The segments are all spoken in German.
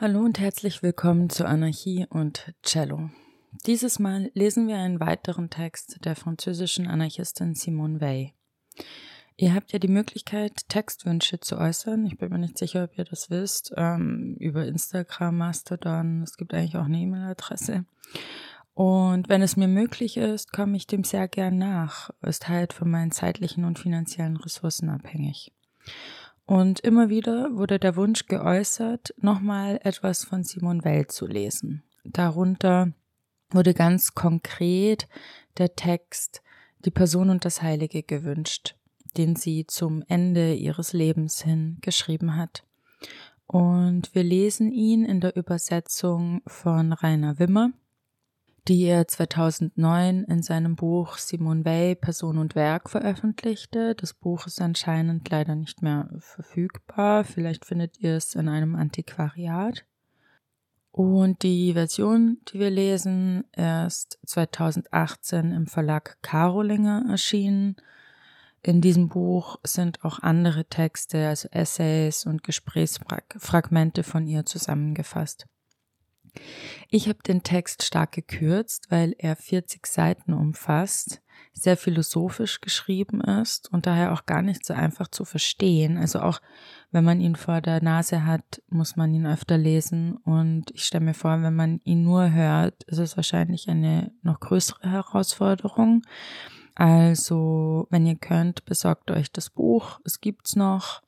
Hallo und herzlich willkommen zu Anarchie und Cello. Dieses Mal lesen wir einen weiteren Text der französischen Anarchistin Simone Weil. Ihr habt ja die Möglichkeit, Textwünsche zu äußern. Ich bin mir nicht sicher, ob ihr das wisst. Ähm, über Instagram, Mastodon. Es gibt eigentlich auch eine E-Mail-Adresse. Und wenn es mir möglich ist, komme ich dem sehr gern nach. Ist halt von meinen zeitlichen und finanziellen Ressourcen abhängig. Und immer wieder wurde der Wunsch geäußert, nochmal etwas von Simon Weil zu lesen. Darunter wurde ganz konkret der Text Die Person und das Heilige gewünscht, den sie zum Ende ihres Lebens hin geschrieben hat. Und wir lesen ihn in der Übersetzung von Rainer Wimmer die er 2009 in seinem Buch Simone Weil Person und Werk veröffentlichte. Das Buch ist anscheinend leider nicht mehr verfügbar. Vielleicht findet ihr es in einem Antiquariat. Und die Version, die wir lesen, ist 2018 im Verlag Karolinger erschienen. In diesem Buch sind auch andere Texte, also Essays und Gesprächsfragmente von ihr zusammengefasst. Ich habe den Text stark gekürzt, weil er 40 Seiten umfasst, sehr philosophisch geschrieben ist und daher auch gar nicht so einfach zu verstehen. Also auch wenn man ihn vor der Nase hat, muss man ihn öfter lesen und ich stelle mir vor, wenn man ihn nur hört, ist es wahrscheinlich eine noch größere Herausforderung. Also, wenn ihr könnt, besorgt euch das Buch. Es gibt's noch.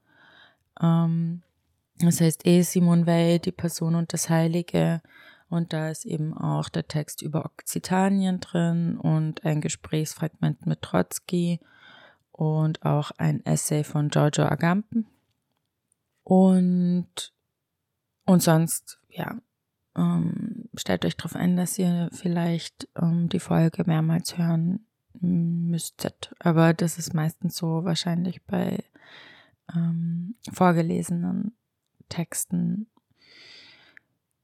Ähm, das heißt eh Simon Weil, die Person und das Heilige. Und da ist eben auch der Text über Okzitanien drin und ein Gesprächsfragment mit Trotzki und auch ein Essay von Giorgio Agamben. Und, und sonst, ja, ähm, stellt euch darauf ein, dass ihr vielleicht ähm, die Folge mehrmals hören müsstet. Aber das ist meistens so wahrscheinlich bei ähm, vorgelesenen Texten.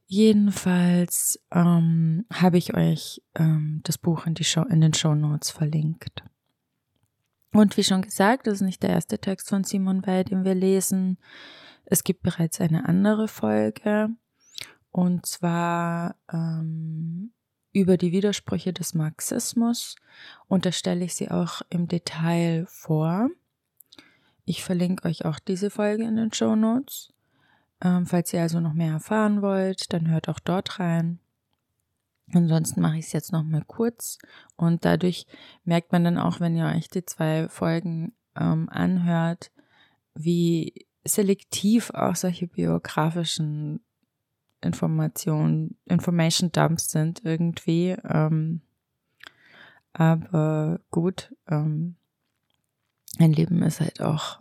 Jedenfalls ähm, habe ich euch ähm, das Buch in, die Show, in den Show Notes verlinkt. Und wie schon gesagt, das ist nicht der erste Text von Simon Weil, den wir lesen. Es gibt bereits eine andere Folge und zwar ähm, über die Widersprüche des Marxismus und da stelle ich sie auch im Detail vor. Ich verlinke euch auch diese Folge in den Show Notes. Ähm, falls ihr also noch mehr erfahren wollt, dann hört auch dort rein. Ansonsten mache ich es jetzt noch mal kurz und dadurch merkt man dann auch, wenn ihr euch die zwei Folgen ähm, anhört, wie selektiv auch solche biografischen Informationen, Information Dumps sind irgendwie. Ähm, aber gut, ähm, ein Leben ist halt auch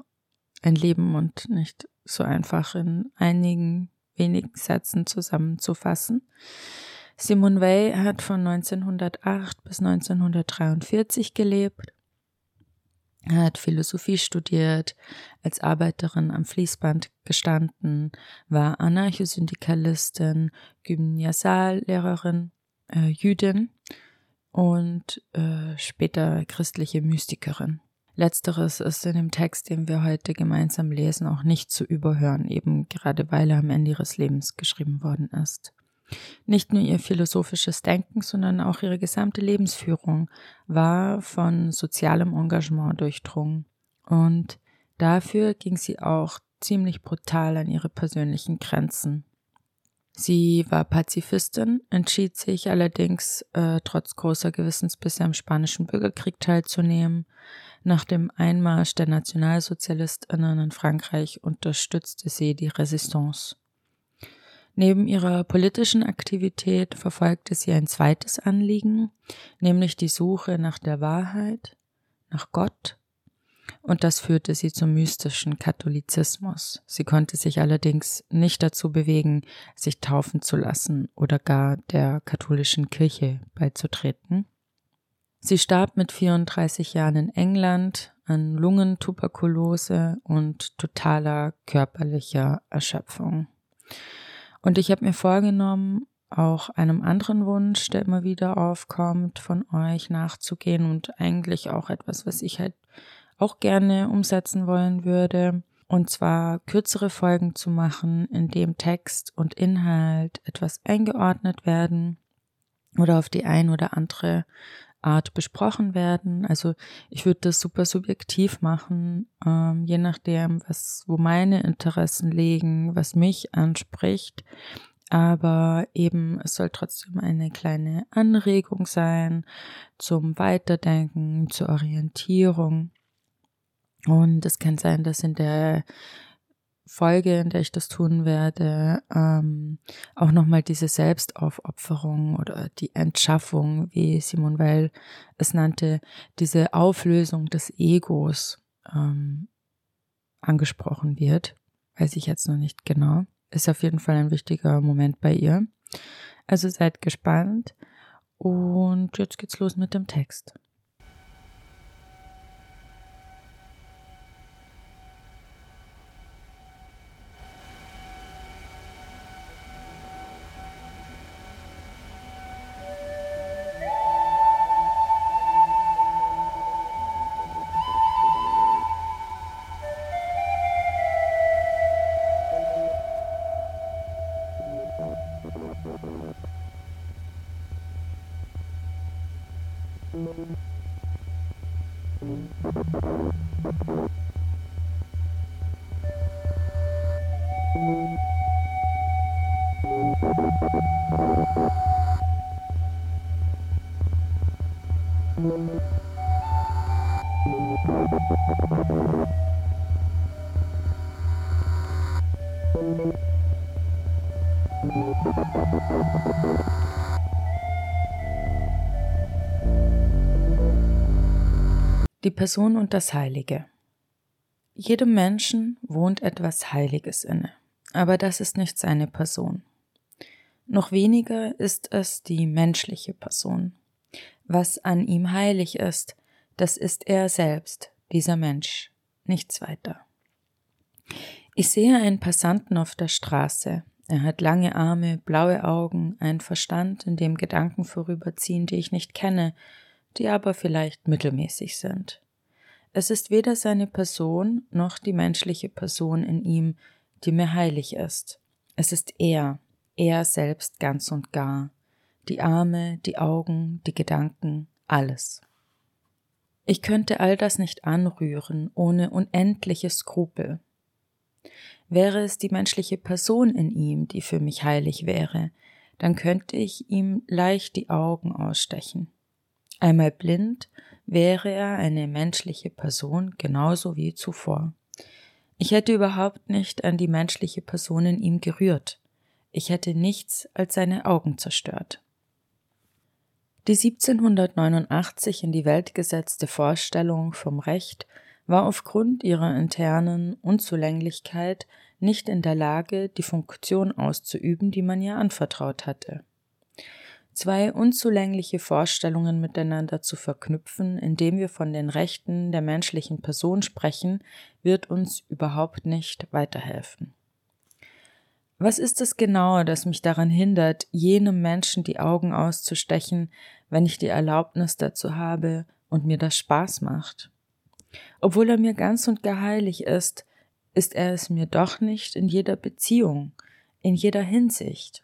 ein Leben und nicht so einfach in einigen wenigen Sätzen zusammenzufassen. Simone Weil hat von 1908 bis 1943 gelebt. Hat Philosophie studiert, als Arbeiterin am Fließband gestanden, war Anarchosyndikalistin, Gymnasiallehrerin, äh, Jüdin und äh, später christliche Mystikerin. Letzteres ist in dem Text, den wir heute gemeinsam lesen, auch nicht zu überhören, eben gerade weil er am Ende ihres Lebens geschrieben worden ist. Nicht nur ihr philosophisches Denken, sondern auch ihre gesamte Lebensführung war von sozialem Engagement durchdrungen. Und dafür ging sie auch ziemlich brutal an ihre persönlichen Grenzen. Sie war Pazifistin, entschied sich allerdings äh, trotz großer Gewissensbisse am spanischen Bürgerkrieg teilzunehmen, nach dem Einmarsch der Nationalsozialistinnen in Frankreich unterstützte sie die Resistance. Neben ihrer politischen Aktivität verfolgte sie ein zweites Anliegen, nämlich die Suche nach der Wahrheit, nach Gott, und das führte sie zum mystischen Katholizismus. Sie konnte sich allerdings nicht dazu bewegen, sich taufen zu lassen oder gar der katholischen Kirche beizutreten. Sie starb mit 34 Jahren in England an Lungentuberkulose und totaler körperlicher Erschöpfung. Und ich habe mir vorgenommen, auch einem anderen Wunsch, der immer wieder aufkommt, von euch nachzugehen und eigentlich auch etwas, was ich halt auch gerne umsetzen wollen würde. und zwar kürzere Folgen zu machen, in dem Text und Inhalt etwas eingeordnet werden oder auf die ein oder andere Art besprochen werden. Also ich würde das super subjektiv machen, ähm, je nachdem, was, wo meine Interessen liegen, was mich anspricht. Aber eben, es soll trotzdem eine kleine Anregung sein zum Weiterdenken, zur Orientierung. Und es kann sein, dass in der Folge, in der ich das tun werde, ähm, auch nochmal diese Selbstaufopferung oder die Entschaffung, wie Simone Weil es nannte, diese Auflösung des Egos ähm, angesprochen wird. Weiß ich jetzt noch nicht genau. Ist auf jeden Fall ein wichtiger Moment bei ihr. Also seid gespannt und jetzt geht's los mit dem Text. Person und das Heilige. Jedem Menschen wohnt etwas Heiliges inne, aber das ist nicht seine Person. Noch weniger ist es die menschliche Person. Was an ihm heilig ist, das ist er selbst, dieser Mensch, nichts weiter. Ich sehe einen Passanten auf der Straße. Er hat lange Arme, blaue Augen, einen Verstand, in dem Gedanken vorüberziehen, die ich nicht kenne, die aber vielleicht mittelmäßig sind. Es ist weder seine Person noch die menschliche Person in ihm, die mir heilig ist. Es ist er, er selbst ganz und gar. Die Arme, die Augen, die Gedanken, alles. Ich könnte all das nicht anrühren ohne unendliche Skrupel. Wäre es die menschliche Person in ihm, die für mich heilig wäre, dann könnte ich ihm leicht die Augen ausstechen. Einmal blind wäre er eine menschliche Person genauso wie zuvor. Ich hätte überhaupt nicht an die menschliche Person in ihm gerührt. Ich hätte nichts als seine Augen zerstört. Die 1789 in die Welt gesetzte Vorstellung vom Recht war aufgrund ihrer internen Unzulänglichkeit nicht in der Lage, die Funktion auszuüben, die man ihr anvertraut hatte. Zwei unzulängliche Vorstellungen miteinander zu verknüpfen, indem wir von den Rechten der menschlichen Person sprechen, wird uns überhaupt nicht weiterhelfen. Was ist es genau, das mich daran hindert, jenem Menschen die Augen auszustechen, wenn ich die Erlaubnis dazu habe und mir das Spaß macht? Obwohl er mir ganz und gar heilig ist, ist er es mir doch nicht in jeder Beziehung, in jeder Hinsicht.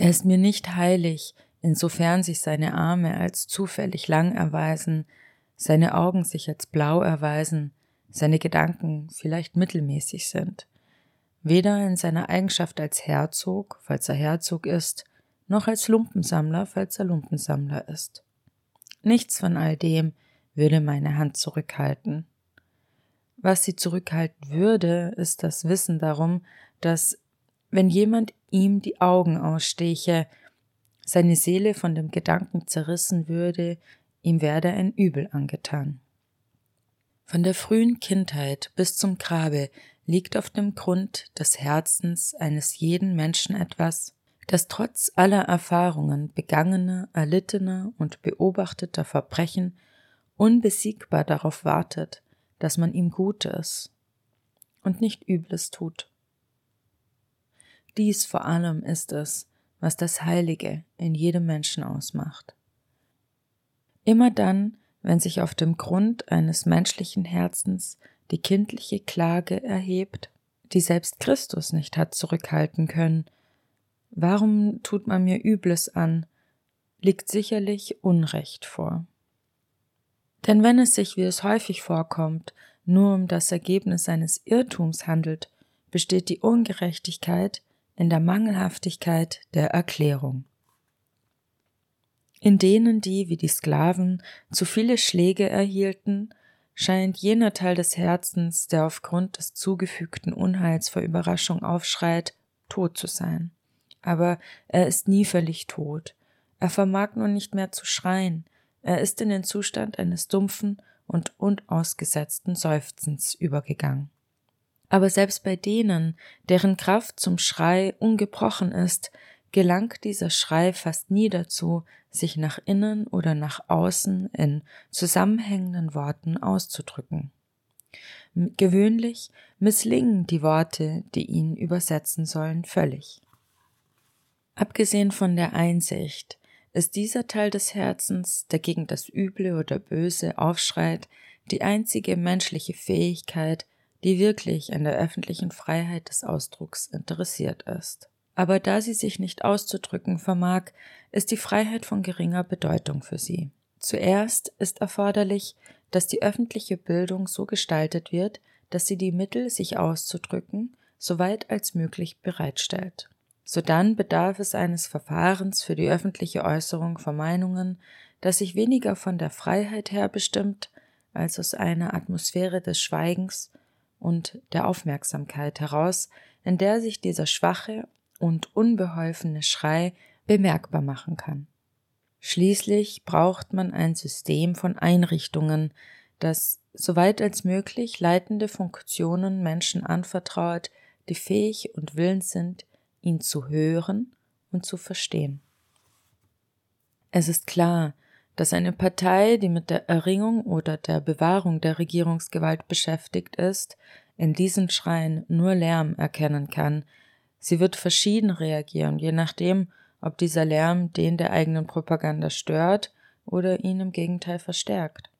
Er ist mir nicht heilig, insofern sich seine Arme als zufällig lang erweisen, seine Augen sich als blau erweisen, seine Gedanken vielleicht mittelmäßig sind weder in seiner Eigenschaft als Herzog, falls er Herzog ist, noch als Lumpensammler, falls er Lumpensammler ist. Nichts von all dem würde meine Hand zurückhalten. Was sie zurückhalten würde, ist das Wissen darum, dass, wenn jemand ihm die Augen aussteche, seine Seele von dem Gedanken zerrissen würde, ihm werde ein Übel angetan. Von der frühen Kindheit bis zum Grabe liegt auf dem Grund des Herzens eines jeden Menschen etwas, das trotz aller Erfahrungen begangener, erlittener und beobachteter Verbrechen unbesiegbar darauf wartet, dass man ihm Gutes und nicht Übles tut. Dies vor allem ist es, was das Heilige in jedem Menschen ausmacht. Immer dann, wenn sich auf dem Grund eines menschlichen Herzens die kindliche Klage erhebt, die selbst Christus nicht hat zurückhalten können. Warum tut man mir Übles an? liegt sicherlich Unrecht vor. Denn wenn es sich, wie es häufig vorkommt, nur um das Ergebnis eines Irrtums handelt, besteht die Ungerechtigkeit in der Mangelhaftigkeit der Erklärung. In denen, die, wie die Sklaven, zu viele Schläge erhielten, scheint jener Teil des Herzens, der aufgrund des zugefügten Unheils vor Überraschung aufschreit, tot zu sein. Aber er ist nie völlig tot. Er vermag nur nicht mehr zu schreien. Er ist in den Zustand eines dumpfen und unausgesetzten Seufzens übergegangen. Aber selbst bei denen, deren Kraft zum Schrei ungebrochen ist, gelangt dieser Schrei fast nie dazu, sich nach innen oder nach außen in zusammenhängenden Worten auszudrücken. Gewöhnlich misslingen die Worte, die ihn übersetzen sollen, völlig. Abgesehen von der Einsicht ist dieser Teil des Herzens, der gegen das Üble oder Böse aufschreit, die einzige menschliche Fähigkeit, die wirklich an der öffentlichen Freiheit des Ausdrucks interessiert ist aber da sie sich nicht auszudrücken vermag, ist die Freiheit von geringer Bedeutung für sie. Zuerst ist erforderlich, dass die öffentliche Bildung so gestaltet wird, dass sie die Mittel, sich auszudrücken, so weit als möglich bereitstellt. Sodann bedarf es eines Verfahrens für die öffentliche Äußerung von Meinungen, das sich weniger von der Freiheit her bestimmt, als aus einer Atmosphäre des Schweigens und der Aufmerksamkeit heraus, in der sich dieser schwache und unbeholfene Schrei bemerkbar machen kann. Schließlich braucht man ein System von Einrichtungen, das soweit als möglich leitende Funktionen Menschen anvertraut, die fähig und willens sind, ihn zu hören und zu verstehen. Es ist klar, dass eine Partei, die mit der Erringung oder der Bewahrung der Regierungsgewalt beschäftigt ist, in diesen Schreien nur Lärm erkennen kann, Sie wird verschieden reagieren, je nachdem, ob dieser Lärm den der eigenen Propaganda stört oder ihn im Gegenteil verstärkt.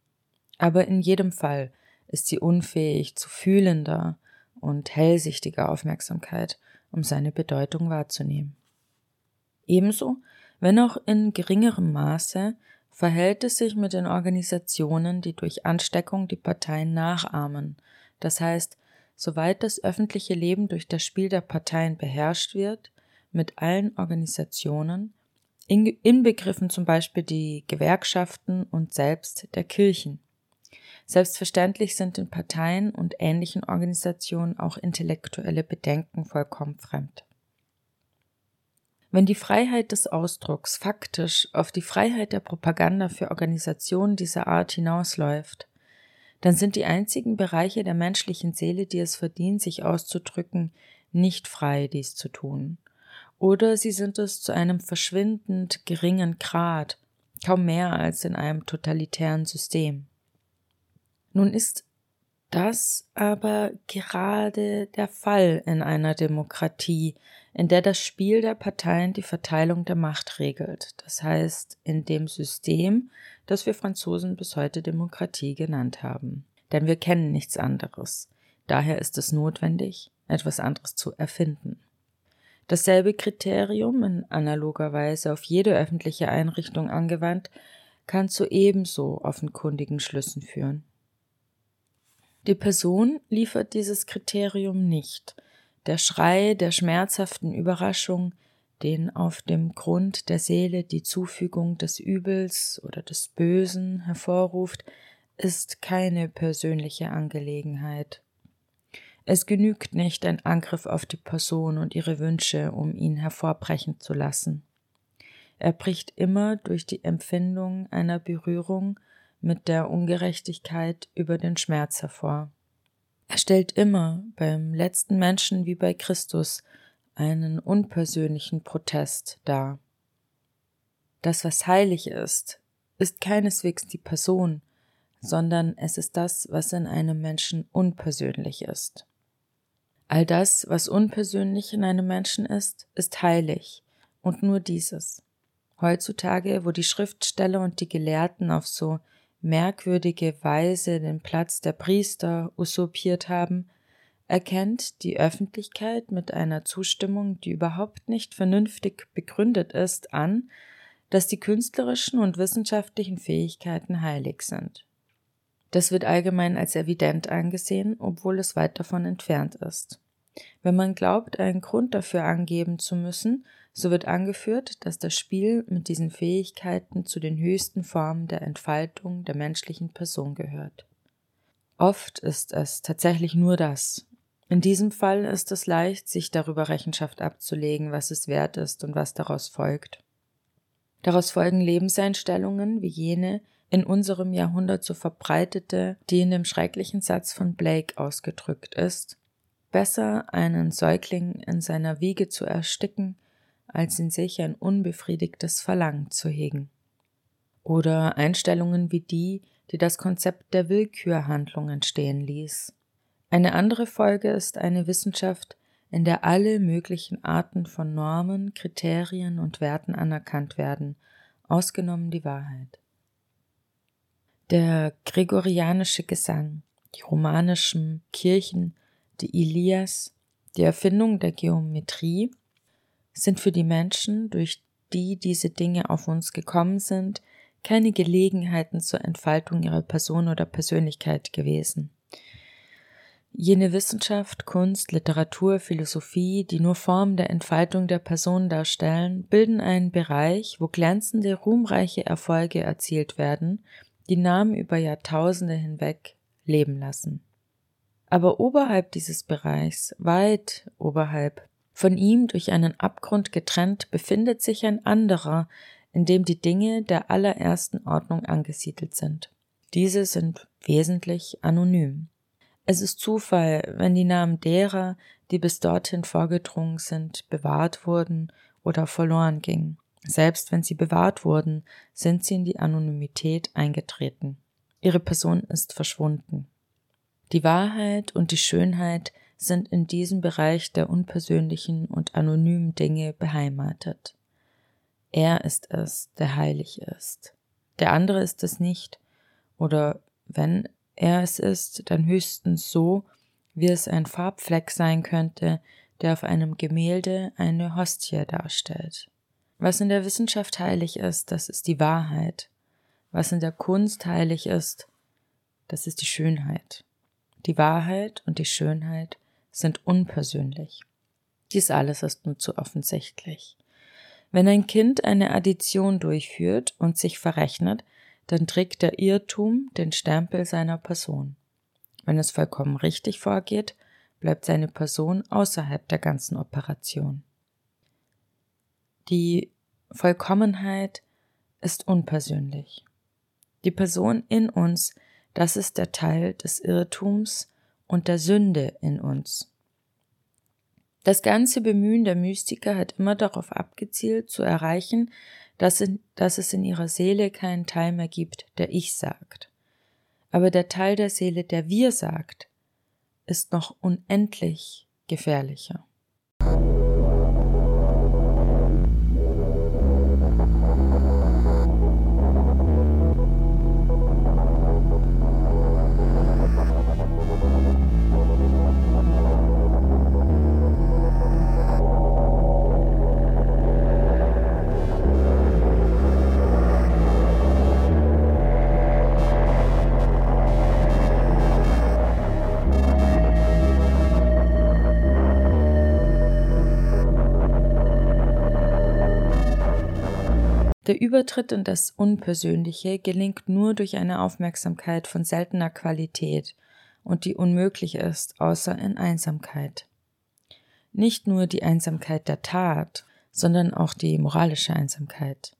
Aber in jedem Fall ist sie unfähig zu fühlender und hellsichtiger Aufmerksamkeit, um seine Bedeutung wahrzunehmen. Ebenso, wenn auch in geringerem Maße, verhält es sich mit den Organisationen, die durch Ansteckung die Parteien nachahmen, das heißt soweit das öffentliche Leben durch das Spiel der Parteien beherrscht wird, mit allen Organisationen, inbegriffen zum Beispiel die Gewerkschaften und selbst der Kirchen. Selbstverständlich sind den Parteien und ähnlichen Organisationen auch intellektuelle Bedenken vollkommen fremd. Wenn die Freiheit des Ausdrucks faktisch auf die Freiheit der Propaganda für Organisationen dieser Art hinausläuft, dann sind die einzigen Bereiche der menschlichen Seele, die es verdient, sich auszudrücken, nicht frei, dies zu tun. Oder sie sind es zu einem verschwindend geringen Grad, kaum mehr als in einem totalitären System. Nun ist das aber gerade der Fall in einer Demokratie, in der das Spiel der Parteien die Verteilung der Macht regelt, das heißt in dem System, das wir Franzosen bis heute Demokratie genannt haben. Denn wir kennen nichts anderes. Daher ist es notwendig, etwas anderes zu erfinden. Dasselbe Kriterium in analoger Weise auf jede öffentliche Einrichtung angewandt, kann zu ebenso offenkundigen Schlüssen führen. Die Person liefert dieses Kriterium nicht, der Schrei der schmerzhaften Überraschung, den auf dem Grund der Seele die Zufügung des Übels oder des Bösen hervorruft, ist keine persönliche Angelegenheit. Es genügt nicht ein Angriff auf die Person und ihre Wünsche, um ihn hervorbrechen zu lassen. Er bricht immer durch die Empfindung einer Berührung mit der Ungerechtigkeit über den Schmerz hervor. Er stellt immer beim letzten Menschen wie bei Christus einen unpersönlichen Protest dar. Das, was heilig ist, ist keineswegs die Person, sondern es ist das, was in einem Menschen unpersönlich ist. All das, was unpersönlich in einem Menschen ist, ist heilig, und nur dieses. Heutzutage, wo die Schriftsteller und die Gelehrten auf so merkwürdige Weise den Platz der Priester usurpiert haben, erkennt die Öffentlichkeit mit einer Zustimmung, die überhaupt nicht vernünftig begründet ist, an, dass die künstlerischen und wissenschaftlichen Fähigkeiten heilig sind. Das wird allgemein als evident angesehen, obwohl es weit davon entfernt ist. Wenn man glaubt, einen Grund dafür angeben zu müssen, so wird angeführt, dass das Spiel mit diesen Fähigkeiten zu den höchsten Formen der Entfaltung der menschlichen Person gehört. Oft ist es tatsächlich nur das. In diesem Fall ist es leicht, sich darüber Rechenschaft abzulegen, was es wert ist und was daraus folgt. Daraus folgen Lebenseinstellungen wie jene, in unserem Jahrhundert so verbreitete, die in dem schrecklichen Satz von Blake ausgedrückt ist, besser einen Säugling in seiner Wiege zu ersticken, als in sich ein unbefriedigtes Verlangen zu hegen. Oder Einstellungen wie die, die das Konzept der Willkürhandlung entstehen ließ. Eine andere Folge ist eine Wissenschaft, in der alle möglichen Arten von Normen, Kriterien und Werten anerkannt werden, ausgenommen die Wahrheit. Der gregorianische Gesang, die romanischen Kirchen, die Ilias, die Erfindung der Geometrie sind für die Menschen, durch die diese Dinge auf uns gekommen sind, keine Gelegenheiten zur Entfaltung ihrer Person oder Persönlichkeit gewesen. Jene Wissenschaft, Kunst, Literatur, Philosophie, die nur Form der Entfaltung der Person darstellen, bilden einen Bereich, wo glänzende, ruhmreiche Erfolge erzielt werden, die Namen über Jahrtausende hinweg leben lassen. Aber oberhalb dieses Bereichs, weit oberhalb, von ihm durch einen Abgrund getrennt, befindet sich ein anderer, in dem die Dinge der allerersten Ordnung angesiedelt sind. Diese sind wesentlich anonym. Es ist Zufall, wenn die Namen derer, die bis dorthin vorgedrungen sind, bewahrt wurden oder verloren gingen. Selbst wenn sie bewahrt wurden, sind sie in die Anonymität eingetreten. Ihre Person ist verschwunden. Die Wahrheit und die Schönheit sind in diesem Bereich der unpersönlichen und anonymen Dinge beheimatet. Er ist es, der heilig ist. Der andere ist es nicht, oder wenn er es ist, dann höchstens so, wie es ein Farbfleck sein könnte, der auf einem Gemälde eine Hostie darstellt. Was in der Wissenschaft heilig ist, das ist die Wahrheit. Was in der Kunst heilig ist, das ist die Schönheit. Die Wahrheit und die Schönheit sind unpersönlich. Dies alles ist nur zu offensichtlich. Wenn ein Kind eine Addition durchführt und sich verrechnet, dann trägt der Irrtum den Stempel seiner Person. Wenn es vollkommen richtig vorgeht, bleibt seine Person außerhalb der ganzen Operation. Die Vollkommenheit ist unpersönlich. Die Person in uns, das ist der Teil des Irrtums und der Sünde in uns. Das ganze Bemühen der Mystiker hat immer darauf abgezielt, zu erreichen, dass, in, dass es in ihrer Seele keinen Teil mehr gibt, der Ich sagt. Aber der Teil der Seele, der Wir sagt, ist noch unendlich gefährlicher. Der Übertritt in das Unpersönliche gelingt nur durch eine Aufmerksamkeit von seltener Qualität und die unmöglich ist, außer in Einsamkeit. Nicht nur die Einsamkeit der Tat, sondern auch die moralische Einsamkeit.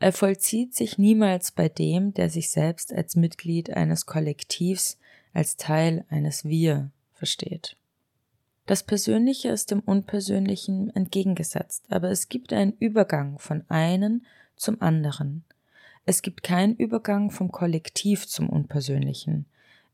Er vollzieht sich niemals bei dem, der sich selbst als Mitglied eines Kollektivs, als Teil eines Wir versteht. Das Persönliche ist dem Unpersönlichen entgegengesetzt, aber es gibt einen Übergang von einen zum anderen. Es gibt keinen Übergang vom Kollektiv zum Unpersönlichen.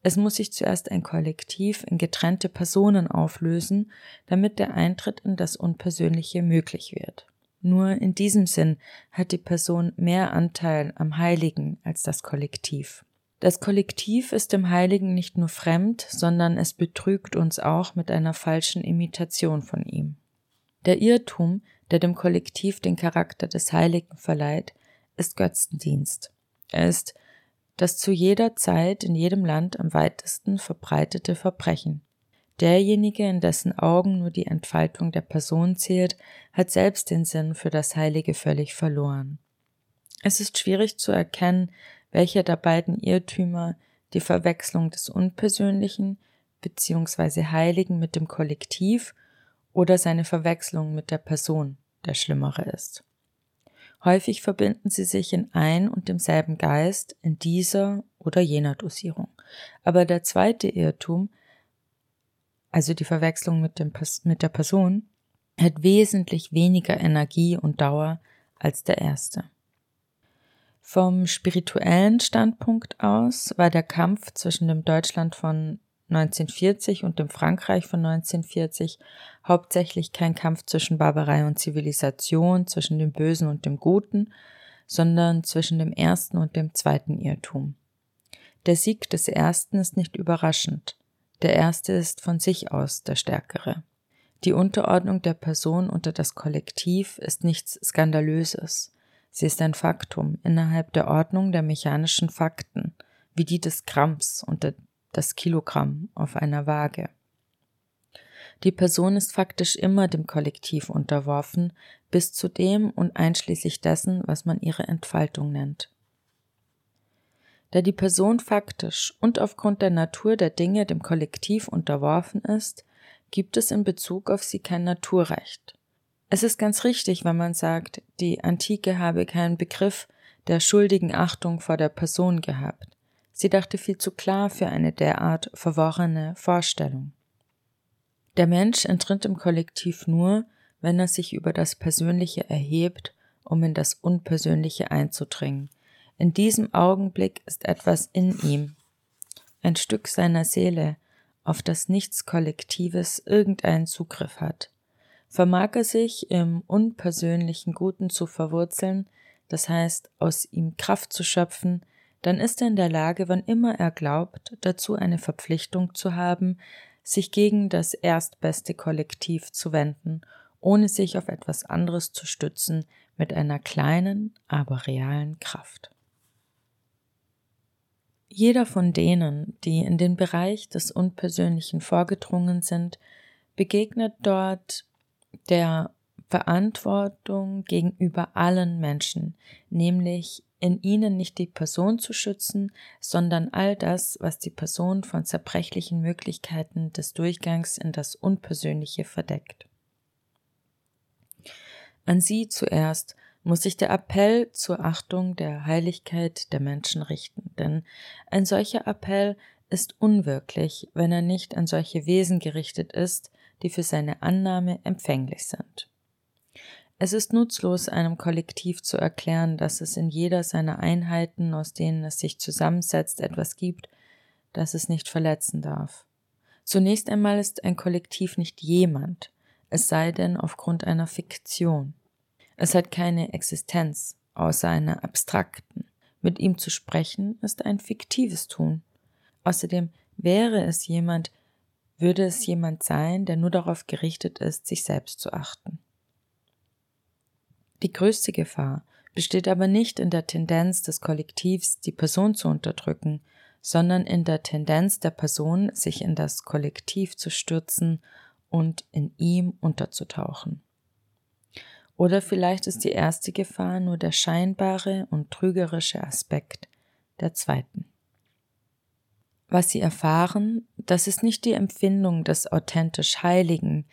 Es muss sich zuerst ein Kollektiv in getrennte Personen auflösen, damit der Eintritt in das Unpersönliche möglich wird. Nur in diesem Sinn hat die Person mehr Anteil am Heiligen als das Kollektiv. Das Kollektiv ist dem Heiligen nicht nur fremd, sondern es betrügt uns auch mit einer falschen Imitation von ihm. Der Irrtum, der dem Kollektiv den Charakter des Heiligen verleiht, ist Götzendienst. Er ist das zu jeder Zeit in jedem Land am weitesten verbreitete Verbrechen. Derjenige, in dessen Augen nur die Entfaltung der Person zählt, hat selbst den Sinn für das Heilige völlig verloren. Es ist schwierig zu erkennen, welcher der beiden Irrtümer die Verwechslung des Unpersönlichen bzw. Heiligen mit dem Kollektiv oder seine Verwechslung mit der Person der schlimmere ist. Häufig verbinden sie sich in ein und demselben Geist in dieser oder jener Dosierung. Aber der zweite Irrtum, also die Verwechslung mit, dem, mit der Person, hat wesentlich weniger Energie und Dauer als der erste. Vom spirituellen Standpunkt aus war der Kampf zwischen dem Deutschland von 1940 und dem Frankreich von 1940 hauptsächlich kein Kampf zwischen Barbarei und Zivilisation, zwischen dem Bösen und dem Guten, sondern zwischen dem ersten und dem zweiten Irrtum. Der Sieg des ersten ist nicht überraschend. Der erste ist von sich aus der stärkere. Die Unterordnung der Person unter das Kollektiv ist nichts Skandalöses. Sie ist ein Faktum innerhalb der Ordnung der mechanischen Fakten, wie die des Gramms unter das Kilogramm auf einer Waage. Die Person ist faktisch immer dem Kollektiv unterworfen, bis zu dem und einschließlich dessen, was man ihre Entfaltung nennt. Da die Person faktisch und aufgrund der Natur der Dinge dem Kollektiv unterworfen ist, gibt es in Bezug auf sie kein Naturrecht. Es ist ganz richtig, wenn man sagt, die Antike habe keinen Begriff der schuldigen Achtung vor der Person gehabt. Sie dachte viel zu klar für eine derart verworrene Vorstellung. Der Mensch entritt im Kollektiv nur, wenn er sich über das Persönliche erhebt, um in das Unpersönliche einzudringen. In diesem Augenblick ist etwas in ihm, ein Stück seiner Seele, auf das nichts Kollektives irgendeinen Zugriff hat. Vermag er sich im unpersönlichen Guten zu verwurzeln, das heißt aus ihm Kraft zu schöpfen, dann ist er in der Lage, wann immer er glaubt, dazu eine Verpflichtung zu haben, sich gegen das erstbeste Kollektiv zu wenden, ohne sich auf etwas anderes zu stützen, mit einer kleinen, aber realen Kraft. Jeder von denen, die in den Bereich des Unpersönlichen vorgedrungen sind, begegnet dort der Verantwortung gegenüber allen Menschen, nämlich in ihnen nicht die Person zu schützen, sondern all das, was die Person von zerbrechlichen Möglichkeiten des Durchgangs in das Unpersönliche verdeckt. An sie zuerst muss sich der Appell zur Achtung der Heiligkeit der Menschen richten, denn ein solcher Appell ist unwirklich, wenn er nicht an solche Wesen gerichtet ist, die für seine Annahme empfänglich sind. Es ist nutzlos, einem Kollektiv zu erklären, dass es in jeder seiner Einheiten, aus denen es sich zusammensetzt, etwas gibt, das es nicht verletzen darf. Zunächst einmal ist ein Kollektiv nicht jemand, es sei denn aufgrund einer Fiktion. Es hat keine Existenz, außer einer abstrakten. Mit ihm zu sprechen ist ein fiktives Tun. Außerdem wäre es jemand, würde es jemand sein, der nur darauf gerichtet ist, sich selbst zu achten. Die größte Gefahr besteht aber nicht in der Tendenz des Kollektivs, die Person zu unterdrücken, sondern in der Tendenz der Person, sich in das Kollektiv zu stürzen und in ihm unterzutauchen. Oder vielleicht ist die erste Gefahr nur der scheinbare und trügerische Aspekt der zweiten. Was sie erfahren, das ist nicht die Empfindung des authentisch Heiligen,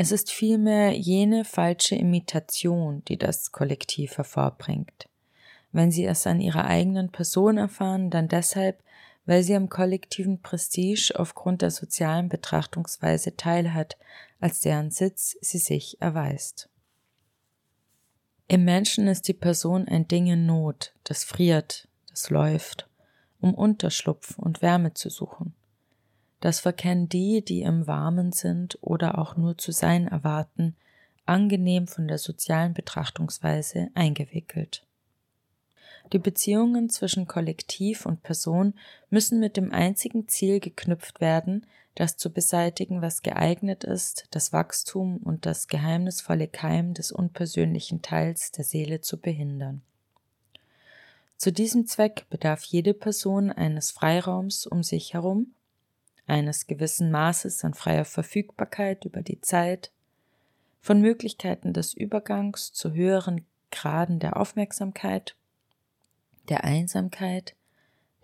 es ist vielmehr jene falsche Imitation, die das Kollektiv hervorbringt. Wenn sie es an ihrer eigenen Person erfahren, dann deshalb, weil sie am kollektiven Prestige aufgrund der sozialen Betrachtungsweise teilhat, als deren Sitz sie sich erweist. Im Menschen ist die Person ein Ding in Not, das friert, das läuft, um Unterschlupf und Wärme zu suchen. Das verkennen die, die im Warmen sind oder auch nur zu sein erwarten, angenehm von der sozialen Betrachtungsweise eingewickelt. Die Beziehungen zwischen Kollektiv und Person müssen mit dem einzigen Ziel geknüpft werden, das zu beseitigen, was geeignet ist, das Wachstum und das geheimnisvolle Keim des unpersönlichen Teils der Seele zu behindern. Zu diesem Zweck bedarf jede Person eines Freiraums um sich herum, eines gewissen Maßes an freier Verfügbarkeit über die Zeit, von Möglichkeiten des Übergangs zu höheren Graden der Aufmerksamkeit, der Einsamkeit,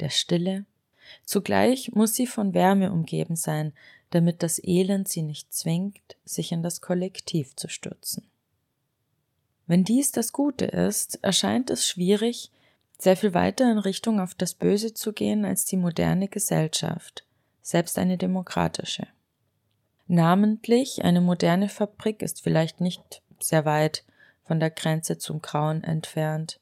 der Stille. Zugleich muss sie von Wärme umgeben sein, damit das Elend sie nicht zwingt, sich in das Kollektiv zu stürzen. Wenn dies das Gute ist, erscheint es schwierig, sehr viel weiter in Richtung auf das Böse zu gehen als die moderne Gesellschaft, selbst eine demokratische. Namentlich eine moderne Fabrik ist vielleicht nicht sehr weit von der Grenze zum Grauen entfernt.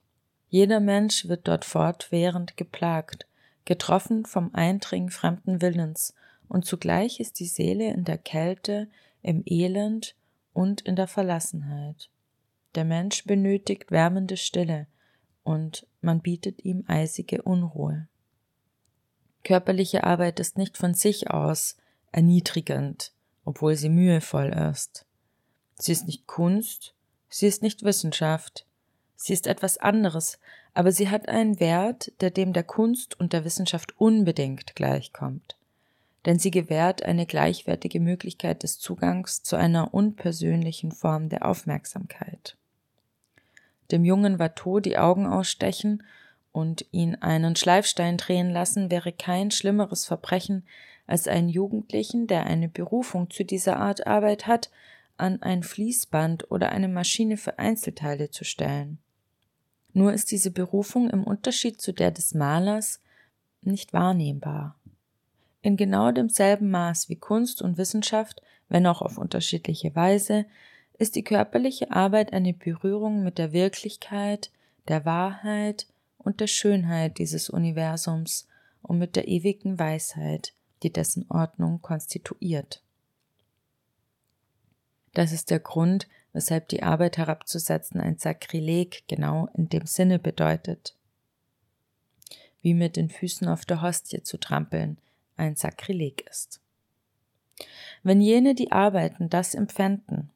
Jeder Mensch wird dort fortwährend geplagt, getroffen vom Eindringen fremden Willens, und zugleich ist die Seele in der Kälte, im Elend und in der Verlassenheit. Der Mensch benötigt wärmende Stille, und man bietet ihm eisige Unruhe. Körperliche Arbeit ist nicht von sich aus erniedrigend, obwohl sie mühevoll ist. Sie ist nicht Kunst, sie ist nicht Wissenschaft, sie ist etwas anderes, aber sie hat einen Wert, der dem der Kunst und der Wissenschaft unbedingt gleichkommt. Denn sie gewährt eine gleichwertige Möglichkeit des Zugangs zu einer unpersönlichen Form der Aufmerksamkeit. Dem Jungen Watteau die Augen ausstechen und ihn einen Schleifstein drehen lassen, wäre kein schlimmeres Verbrechen, als einen Jugendlichen, der eine Berufung zu dieser Art Arbeit hat, an ein Fließband oder eine Maschine für Einzelteile zu stellen. Nur ist diese Berufung im Unterschied zu der des Malers nicht wahrnehmbar. In genau demselben Maß wie Kunst und Wissenschaft, wenn auch auf unterschiedliche Weise, ist die körperliche Arbeit eine Berührung mit der Wirklichkeit, der Wahrheit und der Schönheit dieses Universums und mit der ewigen Weisheit, die dessen Ordnung konstituiert. Das ist der Grund, weshalb die Arbeit herabzusetzen ein Sakrileg genau in dem Sinne bedeutet. Wie mit den Füßen auf der Hostie zu trampeln ein Sakrileg ist. Wenn jene, die arbeiten, das empfänden,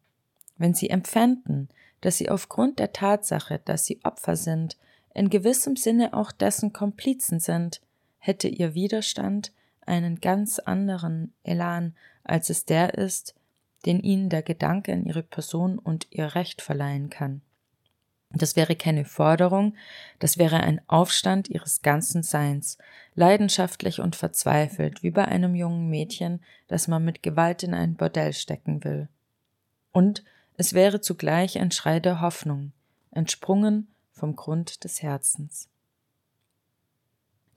wenn sie empfänden, dass sie aufgrund der Tatsache, dass sie Opfer sind, in gewissem Sinne auch dessen Komplizen sind, hätte ihr Widerstand einen ganz anderen Elan, als es der ist, den ihnen der Gedanke an ihre Person und ihr Recht verleihen kann. Das wäre keine Forderung, das wäre ein Aufstand ihres ganzen Seins, leidenschaftlich und verzweifelt, wie bei einem jungen Mädchen, das man mit Gewalt in ein Bordell stecken will. Und es wäre zugleich ein Schrei der Hoffnung, entsprungen vom Grund des Herzens.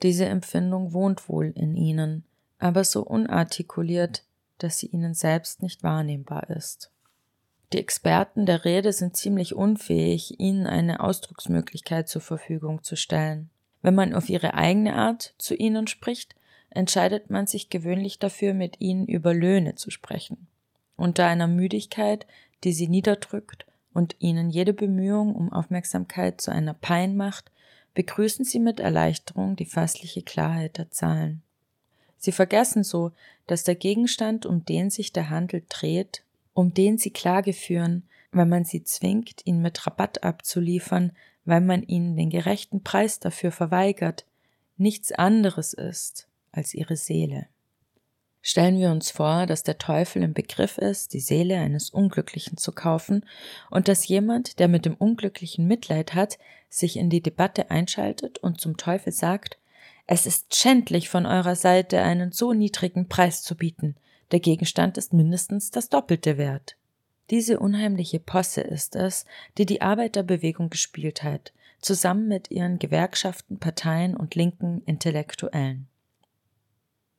Diese Empfindung wohnt wohl in ihnen, aber so unartikuliert, dass sie ihnen selbst nicht wahrnehmbar ist. Die Experten der Rede sind ziemlich unfähig, ihnen eine Ausdrucksmöglichkeit zur Verfügung zu stellen. Wenn man auf ihre eigene Art zu ihnen spricht, entscheidet man sich gewöhnlich dafür, mit ihnen über Löhne zu sprechen. Unter einer Müdigkeit, die sie niederdrückt und ihnen jede Bemühung um Aufmerksamkeit zu einer Pein macht, begrüßen sie mit Erleichterung die fassliche Klarheit der Zahlen. Sie vergessen so, dass der Gegenstand, um den sich der Handel dreht, um den sie Klage führen, weil man sie zwingt, ihn mit Rabatt abzuliefern, weil man ihnen den gerechten Preis dafür verweigert, nichts anderes ist als ihre Seele. Stellen wir uns vor, dass der Teufel im Begriff ist, die Seele eines Unglücklichen zu kaufen und dass jemand, der mit dem Unglücklichen Mitleid hat, sich in die Debatte einschaltet und zum Teufel sagt, es ist schändlich von eurer Seite, einen so niedrigen Preis zu bieten. Der Gegenstand ist mindestens das Doppelte wert. Diese unheimliche Posse ist es, die die Arbeiterbewegung gespielt hat, zusammen mit ihren Gewerkschaften, Parteien und linken Intellektuellen.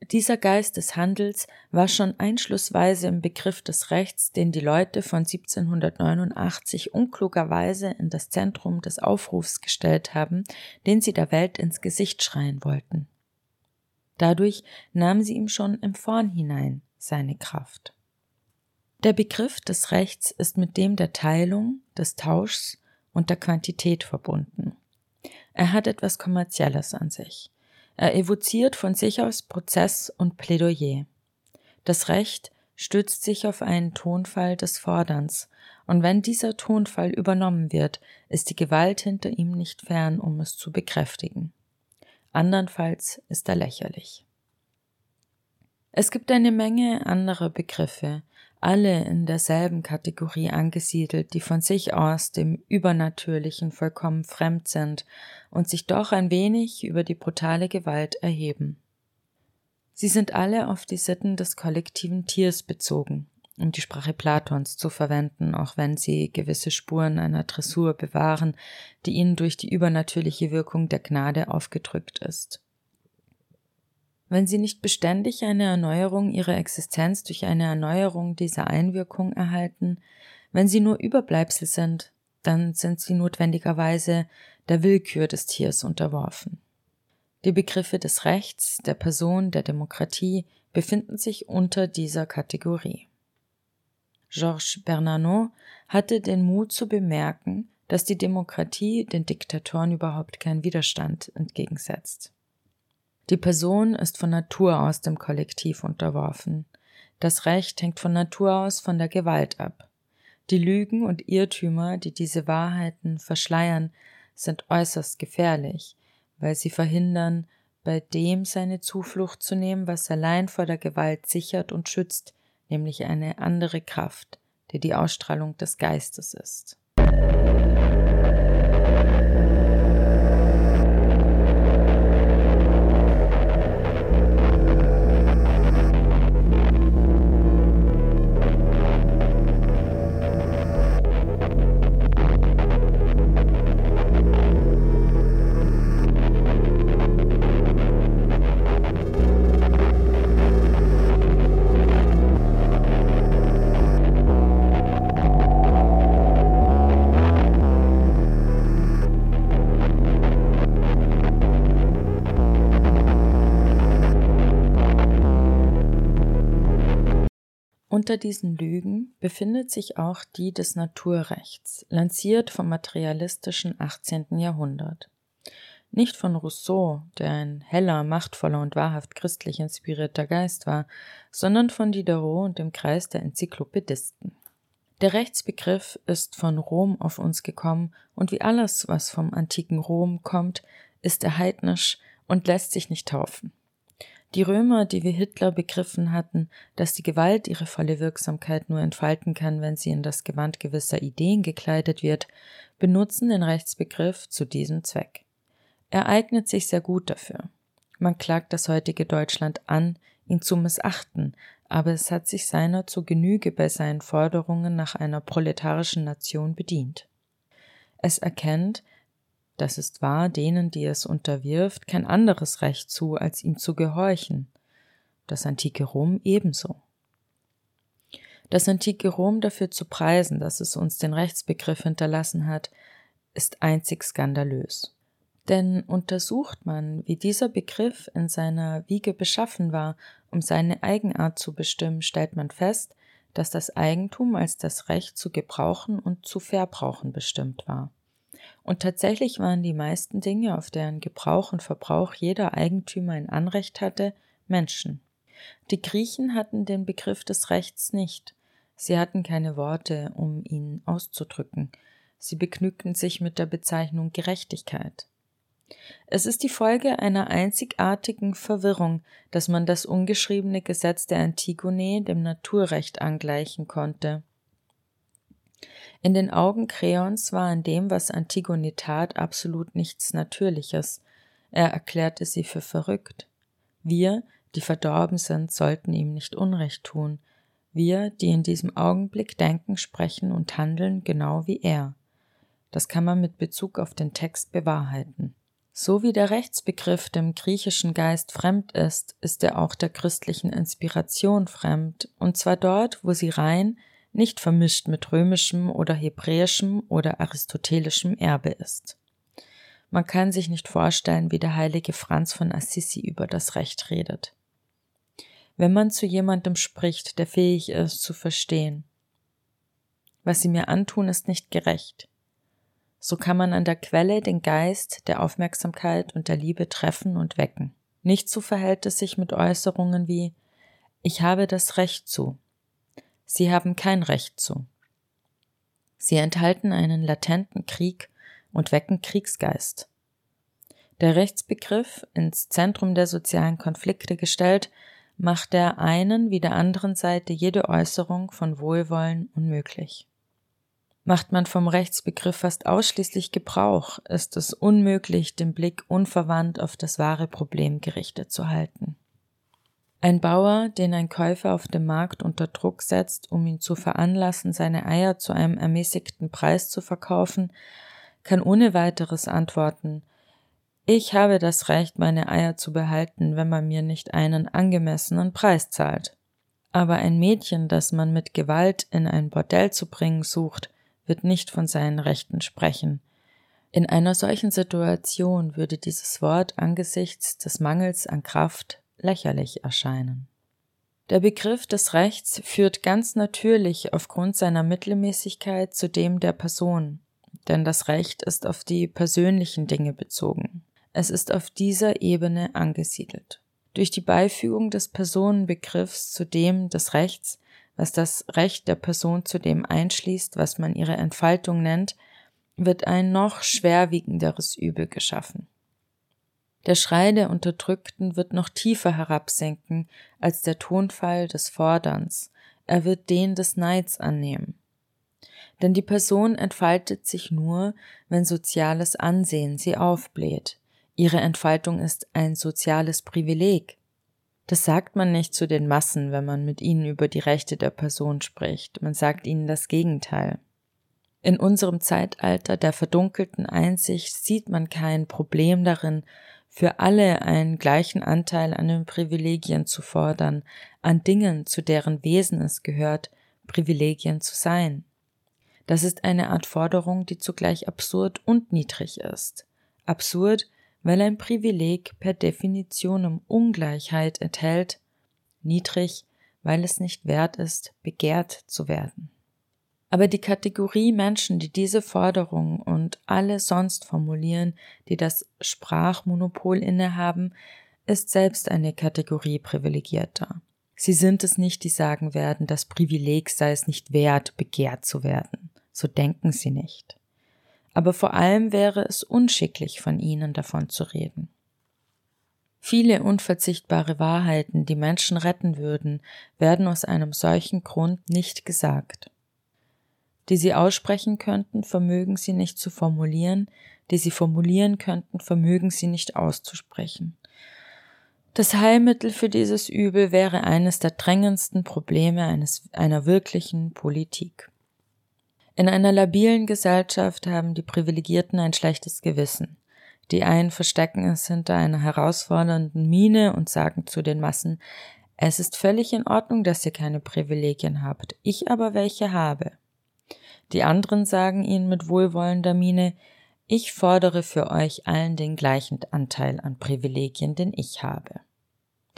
Dieser Geist des Handels war schon einschlussweise im Begriff des Rechts, den die Leute von 1789 unklugerweise in das Zentrum des Aufrufs gestellt haben, den sie der Welt ins Gesicht schreien wollten. Dadurch nahm sie ihm schon im Vornhinein seine Kraft. Der Begriff des Rechts ist mit dem der Teilung, des Tauschs und der Quantität verbunden. Er hat etwas Kommerzielles an sich. Er evoziert von sich aus Prozess und Plädoyer. Das Recht stützt sich auf einen Tonfall des Forderns, und wenn dieser Tonfall übernommen wird, ist die Gewalt hinter ihm nicht fern, um es zu bekräftigen. Andernfalls ist er lächerlich. Es gibt eine Menge anderer Begriffe, alle in derselben Kategorie angesiedelt, die von sich aus dem Übernatürlichen vollkommen fremd sind und sich doch ein wenig über die brutale Gewalt erheben. Sie sind alle auf die Sitten des kollektiven Tiers bezogen, um die Sprache Platons zu verwenden, auch wenn sie gewisse Spuren einer Dressur bewahren, die ihnen durch die übernatürliche Wirkung der Gnade aufgedrückt ist. Wenn sie nicht beständig eine Erneuerung ihrer Existenz durch eine Erneuerung dieser Einwirkung erhalten, wenn sie nur Überbleibsel sind, dann sind sie notwendigerweise der Willkür des Tiers unterworfen. Die Begriffe des Rechts, der Person, der Demokratie befinden sich unter dieser Kategorie. Georges Bernanos hatte den Mut zu bemerken, dass die Demokratie den Diktatoren überhaupt keinen Widerstand entgegensetzt. Die Person ist von Natur aus dem Kollektiv unterworfen. Das Recht hängt von Natur aus von der Gewalt ab. Die Lügen und Irrtümer, die diese Wahrheiten verschleiern, sind äußerst gefährlich, weil sie verhindern, bei dem seine Zuflucht zu nehmen, was allein vor der Gewalt sichert und schützt, nämlich eine andere Kraft, die die Ausstrahlung des Geistes ist. Unter diesen Lügen befindet sich auch die des Naturrechts, lanciert vom materialistischen 18. Jahrhundert. Nicht von Rousseau, der ein heller, machtvoller und wahrhaft christlich inspirierter Geist war, sondern von Diderot und dem Kreis der Enzyklopädisten. Der Rechtsbegriff ist von Rom auf uns gekommen und wie alles, was vom antiken Rom kommt, ist er heidnisch und lässt sich nicht taufen. Die Römer, die wie Hitler begriffen hatten, dass die Gewalt ihre volle Wirksamkeit nur entfalten kann, wenn sie in das Gewand gewisser Ideen gekleidet wird, benutzen den Rechtsbegriff zu diesem Zweck. Er eignet sich sehr gut dafür. Man klagt das heutige Deutschland an, ihn zu missachten, aber es hat sich seiner zu Genüge bei seinen Forderungen nach einer proletarischen Nation bedient. Es erkennt, das ist wahr, denen, die es unterwirft, kein anderes Recht zu, als ihm zu gehorchen. Das antike Rom ebenso. Das antike Rom dafür zu preisen, dass es uns den Rechtsbegriff hinterlassen hat, ist einzig skandalös. Denn untersucht man, wie dieser Begriff in seiner Wiege beschaffen war, um seine Eigenart zu bestimmen, stellt man fest, dass das Eigentum als das Recht zu gebrauchen und zu verbrauchen bestimmt war. Und tatsächlich waren die meisten Dinge, auf deren Gebrauch und Verbrauch jeder Eigentümer ein Anrecht hatte, Menschen. Die Griechen hatten den Begriff des Rechts nicht. Sie hatten keine Worte, um ihn auszudrücken. Sie begnügten sich mit der Bezeichnung Gerechtigkeit. Es ist die Folge einer einzigartigen Verwirrung, dass man das ungeschriebene Gesetz der Antigone dem Naturrecht angleichen konnte. In den Augen Kreons war an dem, was Antigone tat, absolut nichts Natürliches. Er erklärte sie für verrückt. Wir, die verdorben sind, sollten ihm nicht Unrecht tun. Wir, die in diesem Augenblick denken, sprechen und handeln, genau wie er. Das kann man mit Bezug auf den Text bewahrheiten. So wie der Rechtsbegriff dem griechischen Geist fremd ist, ist er auch der christlichen Inspiration fremd, und zwar dort, wo sie rein, nicht vermischt mit römischem oder hebräischem oder aristotelischem Erbe ist. Man kann sich nicht vorstellen, wie der heilige Franz von Assisi über das Recht redet. Wenn man zu jemandem spricht, der fähig ist zu verstehen, was sie mir antun, ist nicht gerecht. so kann man an der Quelle den Geist der Aufmerksamkeit und der Liebe treffen und wecken. Nicht so verhält es sich mit Äußerungen wie Ich habe das Recht zu. Sie haben kein Recht zu. Sie enthalten einen latenten Krieg und wecken Kriegsgeist. Der Rechtsbegriff, ins Zentrum der sozialen Konflikte gestellt, macht der einen wie der anderen Seite jede Äußerung von Wohlwollen unmöglich. Macht man vom Rechtsbegriff fast ausschließlich Gebrauch, ist es unmöglich, den Blick unverwandt auf das wahre Problem gerichtet zu halten. Ein Bauer, den ein Käufer auf dem Markt unter Druck setzt, um ihn zu veranlassen, seine Eier zu einem ermäßigten Preis zu verkaufen, kann ohne weiteres antworten Ich habe das Recht, meine Eier zu behalten, wenn man mir nicht einen angemessenen Preis zahlt. Aber ein Mädchen, das man mit Gewalt in ein Bordell zu bringen sucht, wird nicht von seinen Rechten sprechen. In einer solchen Situation würde dieses Wort angesichts des Mangels an Kraft lächerlich erscheinen. Der Begriff des Rechts führt ganz natürlich aufgrund seiner Mittelmäßigkeit zu dem der Person, denn das Recht ist auf die persönlichen Dinge bezogen. Es ist auf dieser Ebene angesiedelt. Durch die Beifügung des Personenbegriffs zu dem des Rechts was das Recht der Person zu dem einschließt, was man ihre Entfaltung nennt, wird ein noch schwerwiegenderes Übel geschaffen. Der Schrei der Unterdrückten wird noch tiefer herabsenken als der Tonfall des Forderns, er wird den des Neids annehmen. Denn die Person entfaltet sich nur, wenn soziales Ansehen sie aufbläht. Ihre Entfaltung ist ein soziales Privileg. Das sagt man nicht zu den Massen, wenn man mit ihnen über die Rechte der Person spricht. Man sagt ihnen das Gegenteil. In unserem Zeitalter der verdunkelten Einsicht sieht man kein Problem darin, für alle einen gleichen Anteil an den Privilegien zu fordern, an Dingen, zu deren Wesen es gehört, Privilegien zu sein. Das ist eine Art Forderung, die zugleich absurd und niedrig ist. Absurd, weil ein Privileg per Definition um Ungleichheit enthält, niedrig, weil es nicht wert ist, begehrt zu werden. Aber die Kategorie Menschen, die diese Forderung und alle sonst formulieren, die das Sprachmonopol innehaben, ist selbst eine Kategorie privilegierter. Sie sind es nicht, die sagen werden, das Privileg sei es nicht wert, begehrt zu werden. So denken sie nicht aber vor allem wäre es unschicklich von ihnen davon zu reden. Viele unverzichtbare Wahrheiten, die Menschen retten würden, werden aus einem solchen Grund nicht gesagt. Die sie aussprechen könnten, vermögen sie nicht zu formulieren, die sie formulieren könnten, vermögen sie nicht auszusprechen. Das Heilmittel für dieses Übel wäre eines der drängendsten Probleme eines, einer wirklichen Politik. In einer labilen Gesellschaft haben die Privilegierten ein schlechtes Gewissen. Die einen verstecken es hinter einer herausfordernden Miene und sagen zu den Massen, es ist völlig in Ordnung, dass ihr keine Privilegien habt, ich aber welche habe. Die anderen sagen ihnen mit wohlwollender Miene, ich fordere für euch allen den gleichen Anteil an Privilegien, den ich habe.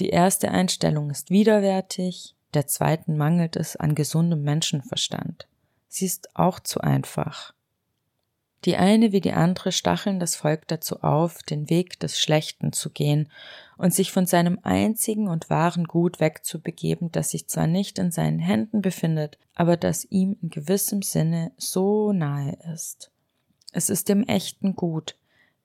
Die erste Einstellung ist widerwärtig, der zweiten mangelt es an gesundem Menschenverstand. Sie ist auch zu einfach. Die eine wie die andere stacheln das Volk dazu auf, den Weg des Schlechten zu gehen und sich von seinem einzigen und wahren Gut wegzubegeben, das sich zwar nicht in seinen Händen befindet, aber das ihm in gewissem Sinne so nahe ist. Es ist dem echten Gut,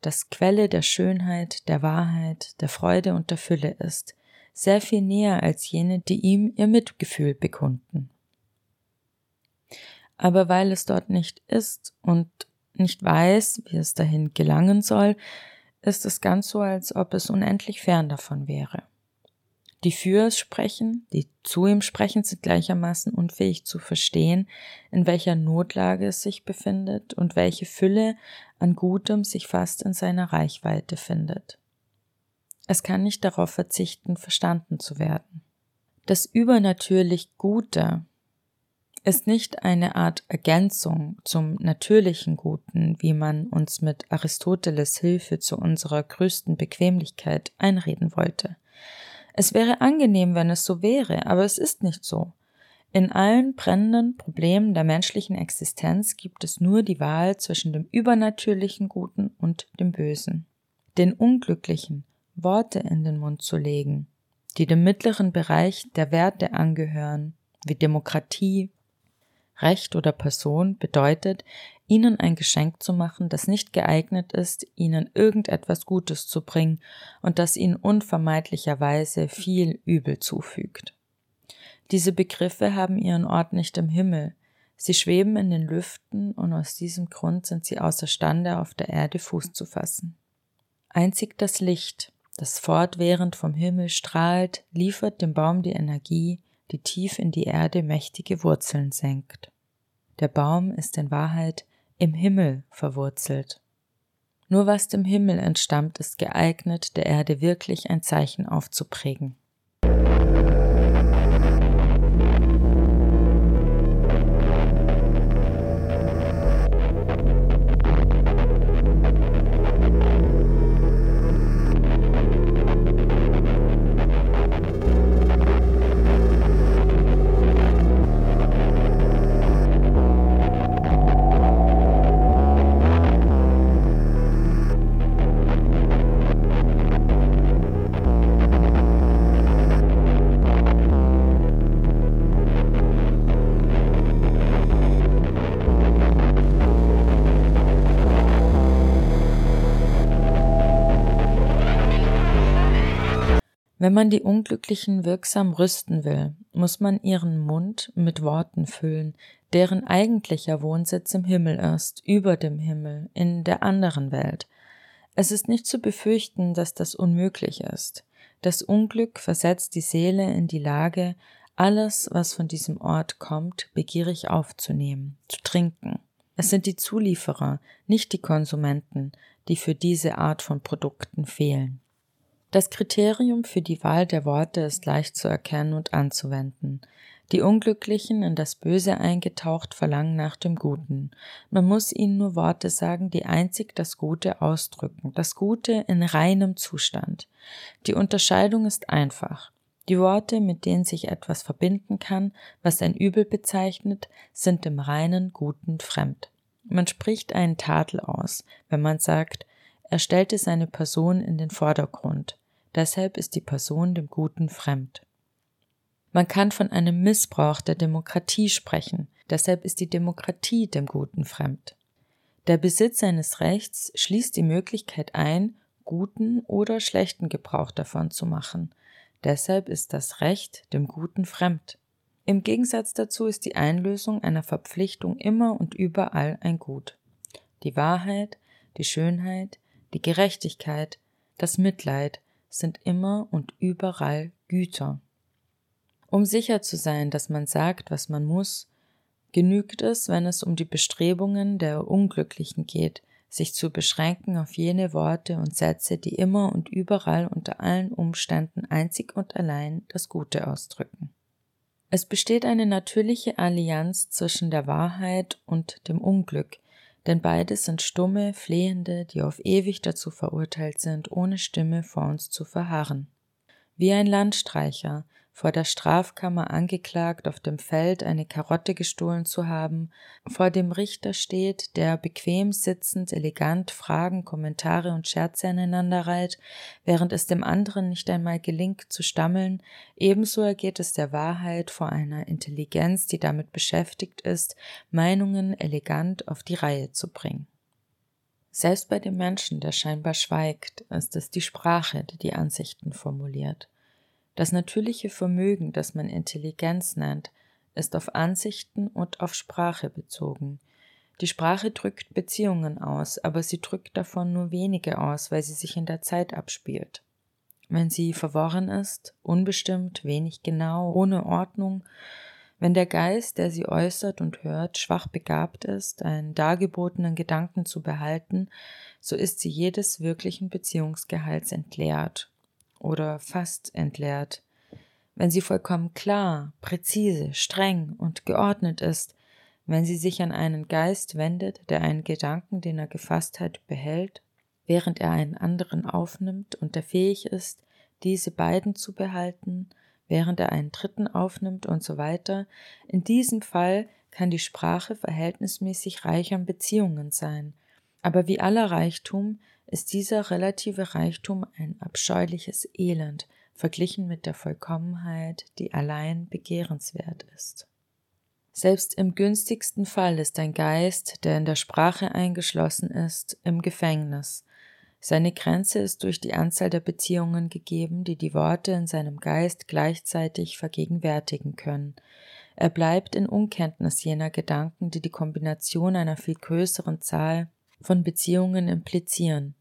das Quelle der Schönheit, der Wahrheit, der Freude und der Fülle ist, sehr viel näher als jene, die ihm ihr Mitgefühl bekunden aber weil es dort nicht ist und nicht weiß, wie es dahin gelangen soll, ist es ganz so, als ob es unendlich fern davon wäre. Die für es sprechen, die zu ihm sprechen, sind gleichermaßen unfähig zu verstehen, in welcher Notlage es sich befindet und welche Fülle an Gutem sich fast in seiner Reichweite findet. Es kann nicht darauf verzichten, verstanden zu werden. Das übernatürlich Gute, ist nicht eine Art Ergänzung zum natürlichen Guten, wie man uns mit Aristoteles Hilfe zu unserer größten Bequemlichkeit einreden wollte. Es wäre angenehm, wenn es so wäre, aber es ist nicht so. In allen brennenden Problemen der menschlichen Existenz gibt es nur die Wahl zwischen dem übernatürlichen Guten und dem Bösen. Den Unglücklichen Worte in den Mund zu legen, die dem mittleren Bereich der Werte angehören, wie Demokratie, Recht oder Person, bedeutet, ihnen ein Geschenk zu machen, das nicht geeignet ist, ihnen irgendetwas Gutes zu bringen und das ihnen unvermeidlicherweise viel Übel zufügt. Diese Begriffe haben ihren Ort nicht im Himmel, sie schweben in den Lüften und aus diesem Grund sind sie außerstande, auf der Erde Fuß zu fassen. Einzig das Licht, das fortwährend vom Himmel strahlt, liefert dem Baum die Energie, die tief in die Erde mächtige Wurzeln senkt. Der Baum ist in Wahrheit im Himmel verwurzelt. Nur was dem Himmel entstammt, ist geeignet, der Erde wirklich ein Zeichen aufzuprägen. Wenn man die Unglücklichen wirksam rüsten will, muss man ihren Mund mit Worten füllen, deren eigentlicher Wohnsitz im Himmel ist, über dem Himmel, in der anderen Welt. Es ist nicht zu befürchten, dass das unmöglich ist. Das Unglück versetzt die Seele in die Lage, alles, was von diesem Ort kommt, begierig aufzunehmen, zu trinken. Es sind die Zulieferer, nicht die Konsumenten, die für diese Art von Produkten fehlen. Das Kriterium für die Wahl der Worte ist leicht zu erkennen und anzuwenden. Die Unglücklichen, in das Böse eingetaucht, verlangen nach dem Guten. Man muss ihnen nur Worte sagen, die einzig das Gute ausdrücken, das Gute in reinem Zustand. Die Unterscheidung ist einfach. Die Worte, mit denen sich etwas verbinden kann, was ein Übel bezeichnet, sind dem reinen Guten fremd. Man spricht einen Tadel aus, wenn man sagt, er stellte seine Person in den Vordergrund. Deshalb ist die Person dem Guten fremd. Man kann von einem Missbrauch der Demokratie sprechen. Deshalb ist die Demokratie dem Guten fremd. Der Besitz eines Rechts schließt die Möglichkeit ein, guten oder schlechten Gebrauch davon zu machen. Deshalb ist das Recht dem Guten fremd. Im Gegensatz dazu ist die Einlösung einer Verpflichtung immer und überall ein Gut. Die Wahrheit, die Schönheit, die Gerechtigkeit, das Mitleid sind immer und überall Güter. Um sicher zu sein, dass man sagt, was man muss, genügt es, wenn es um die Bestrebungen der Unglücklichen geht, sich zu beschränken auf jene Worte und Sätze, die immer und überall unter allen Umständen einzig und allein das Gute ausdrücken. Es besteht eine natürliche Allianz zwischen der Wahrheit und dem Unglück, denn beides sind stumme, Flehende, die auf ewig dazu verurteilt sind, ohne Stimme vor uns zu verharren. Wie ein Landstreicher, vor der Strafkammer angeklagt, auf dem Feld eine Karotte gestohlen zu haben, vor dem Richter steht, der bequem sitzend elegant Fragen, Kommentare und Scherze aneinander reiht, während es dem anderen nicht einmal gelingt zu stammeln, ebenso ergeht es der Wahrheit vor einer Intelligenz, die damit beschäftigt ist, Meinungen elegant auf die Reihe zu bringen. Selbst bei dem Menschen, der scheinbar schweigt, ist es die Sprache, die die Ansichten formuliert. Das natürliche Vermögen, das man Intelligenz nennt, ist auf Ansichten und auf Sprache bezogen. Die Sprache drückt Beziehungen aus, aber sie drückt davon nur wenige aus, weil sie sich in der Zeit abspielt. Wenn sie verworren ist, unbestimmt, wenig genau, ohne Ordnung, wenn der Geist, der sie äußert und hört, schwach begabt ist, einen dargebotenen Gedanken zu behalten, so ist sie jedes wirklichen Beziehungsgehalts entleert oder fast entleert. Wenn sie vollkommen klar, präzise, streng und geordnet ist, wenn sie sich an einen Geist wendet, der einen Gedanken, den er gefasst hat, behält, während er einen anderen aufnimmt und der fähig ist, diese beiden zu behalten, während er einen dritten aufnimmt und so weiter. In diesem Fall kann die Sprache verhältnismäßig reich an Beziehungen sein. Aber wie aller Reichtum ist dieser relative Reichtum ein abscheuliches Elend, verglichen mit der Vollkommenheit, die allein begehrenswert ist. Selbst im günstigsten Fall ist ein Geist, der in der Sprache eingeschlossen ist, im Gefängnis. Seine Grenze ist durch die Anzahl der Beziehungen gegeben, die die Worte in seinem Geist gleichzeitig vergegenwärtigen können. Er bleibt in Unkenntnis jener Gedanken, die die Kombination einer viel größeren Zahl von Beziehungen implizieren.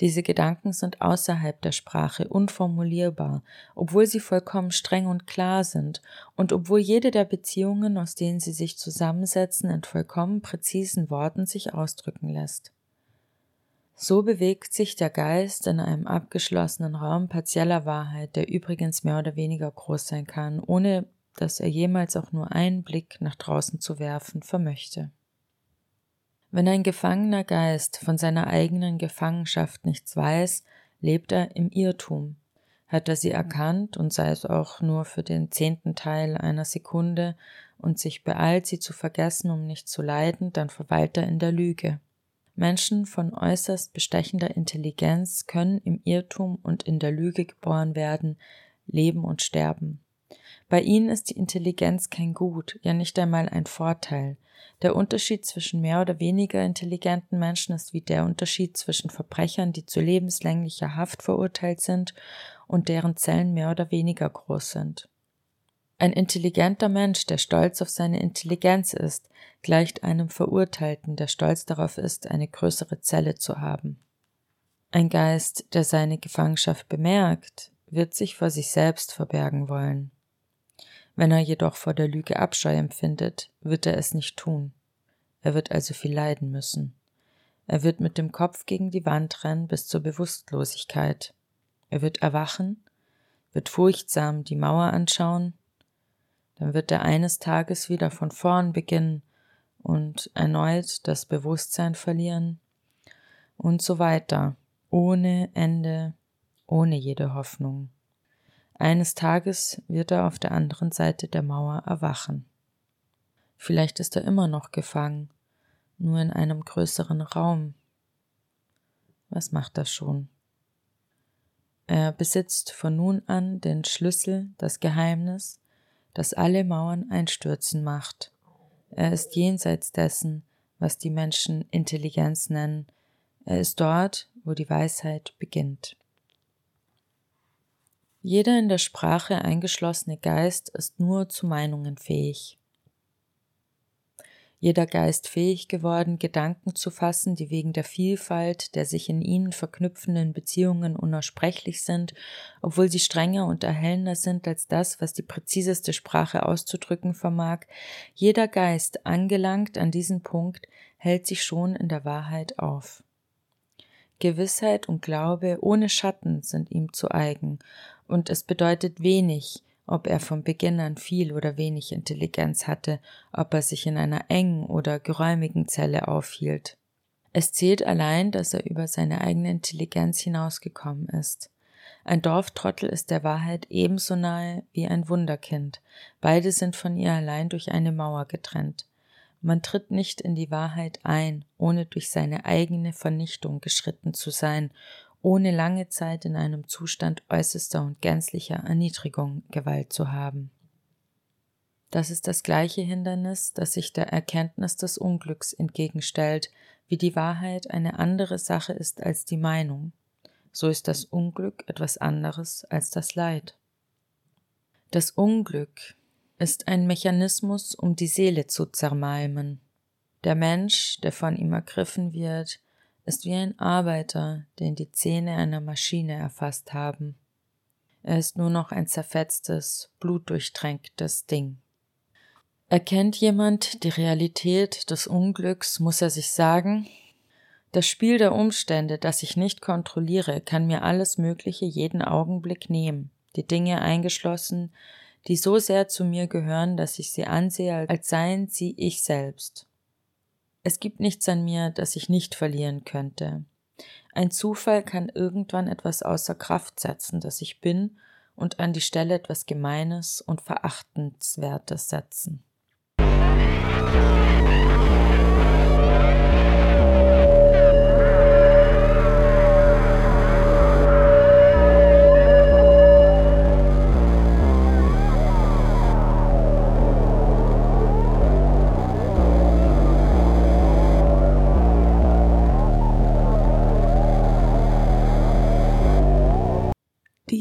Diese Gedanken sind außerhalb der Sprache unformulierbar, obwohl sie vollkommen streng und klar sind und obwohl jede der Beziehungen, aus denen sie sich zusammensetzen, in vollkommen präzisen Worten sich ausdrücken lässt. So bewegt sich der Geist in einem abgeschlossenen Raum partieller Wahrheit, der übrigens mehr oder weniger groß sein kann, ohne dass er jemals auch nur einen Blick nach draußen zu werfen vermöchte. Wenn ein gefangener Geist von seiner eigenen Gefangenschaft nichts weiß, lebt er im Irrtum. Hat er sie erkannt und sei es auch nur für den zehnten Teil einer Sekunde und sich beeilt, sie zu vergessen, um nicht zu leiden, dann verweilt er in der Lüge. Menschen von äußerst bestechender Intelligenz können im Irrtum und in der Lüge geboren werden, leben und sterben. Bei ihnen ist die Intelligenz kein Gut, ja nicht einmal ein Vorteil. Der Unterschied zwischen mehr oder weniger intelligenten Menschen ist wie der Unterschied zwischen Verbrechern, die zu lebenslänglicher Haft verurteilt sind und deren Zellen mehr oder weniger groß sind. Ein intelligenter Mensch, der stolz auf seine Intelligenz ist, gleicht einem Verurteilten, der stolz darauf ist, eine größere Zelle zu haben. Ein Geist, der seine Gefangenschaft bemerkt, wird sich vor sich selbst verbergen wollen. Wenn er jedoch vor der Lüge Abscheu empfindet, wird er es nicht tun. Er wird also viel leiden müssen. Er wird mit dem Kopf gegen die Wand rennen bis zur Bewusstlosigkeit. Er wird erwachen, wird furchtsam die Mauer anschauen, dann wird er eines Tages wieder von vorn beginnen und erneut das Bewusstsein verlieren und so weiter, ohne Ende, ohne jede Hoffnung. Eines Tages wird er auf der anderen Seite der Mauer erwachen. Vielleicht ist er immer noch gefangen, nur in einem größeren Raum. Was macht das schon? Er besitzt von nun an den Schlüssel, das Geheimnis, das alle Mauern einstürzen macht. Er ist jenseits dessen, was die Menschen Intelligenz nennen. Er ist dort, wo die Weisheit beginnt. Jeder in der Sprache eingeschlossene Geist ist nur zu Meinungen fähig. Jeder Geist fähig geworden, Gedanken zu fassen, die wegen der Vielfalt der sich in ihnen verknüpfenden Beziehungen unaussprechlich sind, obwohl sie strenger und erhellender sind als das, was die präziseste Sprache auszudrücken vermag. Jeder Geist, angelangt an diesen Punkt, hält sich schon in der Wahrheit auf. Gewissheit und Glaube ohne Schatten sind ihm zu eigen, und es bedeutet wenig, ob er von Beginn an viel oder wenig Intelligenz hatte, ob er sich in einer engen oder geräumigen Zelle aufhielt. Es zählt allein, dass er über seine eigene Intelligenz hinausgekommen ist. Ein Dorftrottel ist der Wahrheit ebenso nahe wie ein Wunderkind. Beide sind von ihr allein durch eine Mauer getrennt. Man tritt nicht in die Wahrheit ein, ohne durch seine eigene Vernichtung geschritten zu sein, ohne lange Zeit in einem Zustand äußerster und gänzlicher Erniedrigung Gewalt zu haben. Das ist das gleiche Hindernis, das sich der Erkenntnis des Unglücks entgegenstellt, wie die Wahrheit eine andere Sache ist als die Meinung, so ist das Unglück etwas anderes als das Leid. Das Unglück ist ein Mechanismus, um die Seele zu zermalmen. Der Mensch, der von ihm ergriffen wird, ist wie ein Arbeiter, den die Zähne einer Maschine erfasst haben. Er ist nur noch ein zerfetztes, blutdurchtränktes Ding. Erkennt jemand die Realität des Unglücks, muss er sich sagen, das Spiel der Umstände, das ich nicht kontrolliere, kann mir alles Mögliche jeden Augenblick nehmen, die Dinge eingeschlossen, die so sehr zu mir gehören, dass ich sie ansehe, als seien sie ich selbst. Es gibt nichts an mir, das ich nicht verlieren könnte. Ein Zufall kann irgendwann etwas außer Kraft setzen, das ich bin, und an die Stelle etwas Gemeines und Verachtenswertes setzen.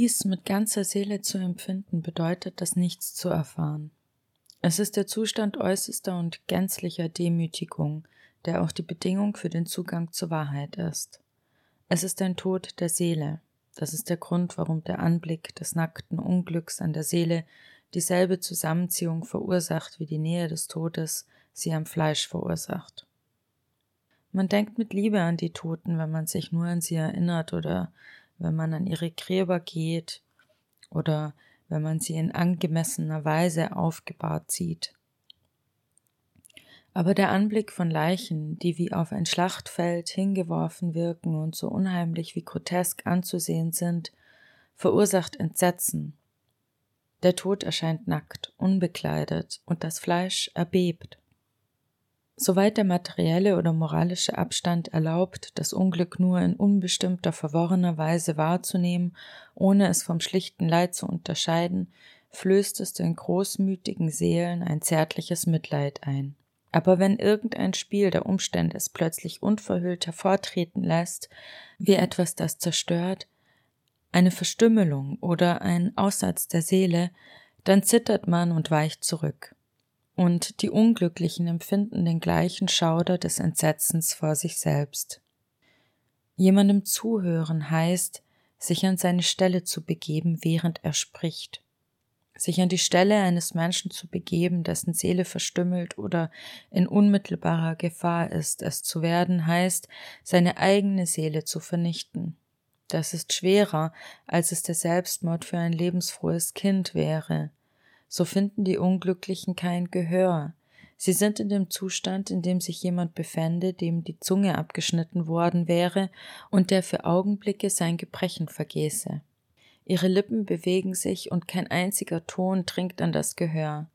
Dies mit ganzer Seele zu empfinden bedeutet, das Nichts zu erfahren. Es ist der Zustand äußerster und gänzlicher Demütigung, der auch die Bedingung für den Zugang zur Wahrheit ist. Es ist ein Tod der Seele. Das ist der Grund, warum der Anblick des nackten Unglücks an der Seele dieselbe Zusammenziehung verursacht, wie die Nähe des Todes sie am Fleisch verursacht. Man denkt mit Liebe an die Toten, wenn man sich nur an sie erinnert oder wenn man an ihre Gräber geht oder wenn man sie in angemessener Weise aufgebahrt sieht. Aber der Anblick von Leichen, die wie auf ein Schlachtfeld hingeworfen wirken und so unheimlich wie grotesk anzusehen sind, verursacht Entsetzen. Der Tod erscheint nackt, unbekleidet, und das Fleisch erbebt. Soweit der materielle oder moralische Abstand erlaubt, das Unglück nur in unbestimmter, verworrener Weise wahrzunehmen, ohne es vom schlichten Leid zu unterscheiden, flößt es den großmütigen Seelen ein zärtliches Mitleid ein. Aber wenn irgendein Spiel der Umstände es plötzlich unverhüllt hervortreten lässt, wie etwas, das zerstört, eine Verstümmelung oder ein Aussatz der Seele, dann zittert man und weicht zurück und die Unglücklichen empfinden den gleichen Schauder des Entsetzens vor sich selbst. Jemandem zuhören heißt, sich an seine Stelle zu begeben, während er spricht. Sich an die Stelle eines Menschen zu begeben, dessen Seele verstümmelt oder in unmittelbarer Gefahr ist, es zu werden, heißt, seine eigene Seele zu vernichten. Das ist schwerer, als es der Selbstmord für ein lebensfrohes Kind wäre so finden die Unglücklichen kein Gehör. Sie sind in dem Zustand, in dem sich jemand befände, dem die Zunge abgeschnitten worden wäre und der für Augenblicke sein Gebrechen vergäße. Ihre Lippen bewegen sich und kein einziger Ton dringt an das Gehör.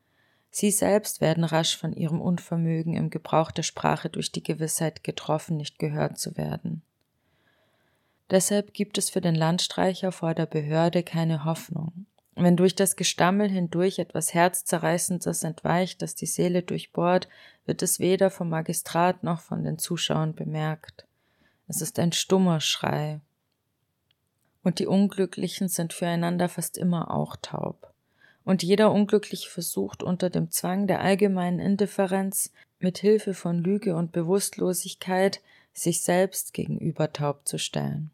Sie selbst werden rasch von ihrem Unvermögen im Gebrauch der Sprache durch die Gewissheit getroffen, nicht gehört zu werden. Deshalb gibt es für den Landstreicher vor der Behörde keine Hoffnung. Wenn durch das Gestammel hindurch etwas Herzzerreißendes entweicht, das die Seele durchbohrt, wird es weder vom Magistrat noch von den Zuschauern bemerkt. Es ist ein stummer Schrei. Und die Unglücklichen sind füreinander fast immer auch taub. Und jeder Unglückliche versucht unter dem Zwang der allgemeinen Indifferenz mit Hilfe von Lüge und Bewusstlosigkeit sich selbst gegenüber taub zu stellen.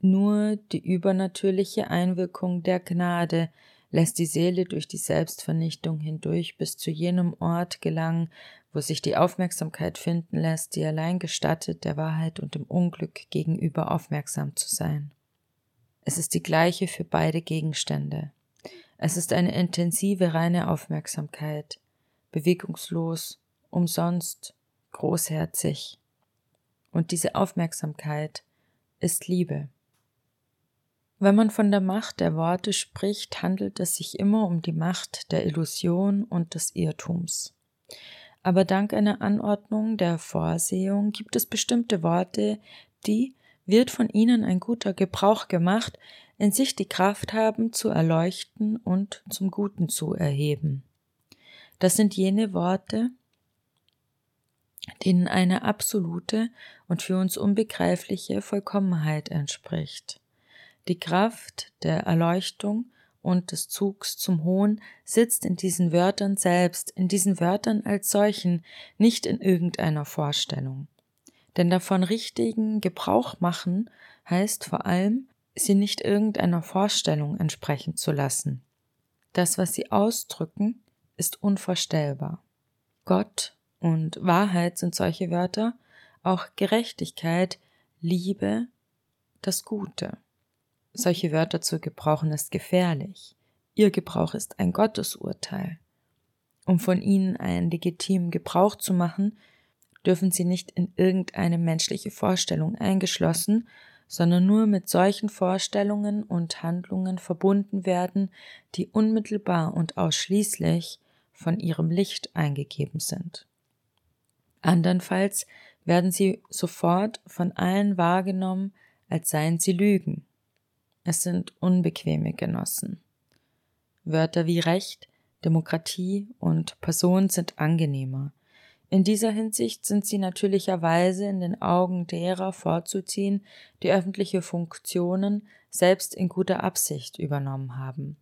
Nur die übernatürliche Einwirkung der Gnade lässt die Seele durch die Selbstvernichtung hindurch bis zu jenem Ort gelangen, wo sich die Aufmerksamkeit finden lässt, die allein gestattet, der Wahrheit und dem Unglück gegenüber aufmerksam zu sein. Es ist die gleiche für beide Gegenstände. Es ist eine intensive, reine Aufmerksamkeit, bewegungslos, umsonst, großherzig. Und diese Aufmerksamkeit ist Liebe. Wenn man von der Macht der Worte spricht, handelt es sich immer um die Macht der Illusion und des Irrtums. Aber dank einer Anordnung der Vorsehung gibt es bestimmte Worte, die, wird von ihnen ein guter Gebrauch gemacht, in sich die Kraft haben, zu erleuchten und zum Guten zu erheben. Das sind jene Worte, denen eine absolute und für uns unbegreifliche Vollkommenheit entspricht. Die Kraft der Erleuchtung und des Zugs zum Hohn sitzt in diesen Wörtern selbst, in diesen Wörtern als solchen, nicht in irgendeiner Vorstellung. Denn davon richtigen Gebrauch machen heißt vor allem, sie nicht irgendeiner Vorstellung entsprechen zu lassen. Das, was sie ausdrücken, ist unvorstellbar. Gott und Wahrheit sind solche Wörter, auch Gerechtigkeit, Liebe, das Gute. Solche Wörter zu gebrauchen ist gefährlich. Ihr Gebrauch ist ein Gottesurteil. Um von ihnen einen legitimen Gebrauch zu machen, dürfen sie nicht in irgendeine menschliche Vorstellung eingeschlossen, sondern nur mit solchen Vorstellungen und Handlungen verbunden werden, die unmittelbar und ausschließlich von ihrem Licht eingegeben sind. Andernfalls werden sie sofort von allen wahrgenommen, als seien sie Lügen. Es sind unbequeme Genossen. Wörter wie Recht, Demokratie und Person sind angenehmer, in dieser Hinsicht sind sie natürlicherweise in den Augen derer vorzuziehen, die öffentliche Funktionen selbst in guter Absicht übernommen haben.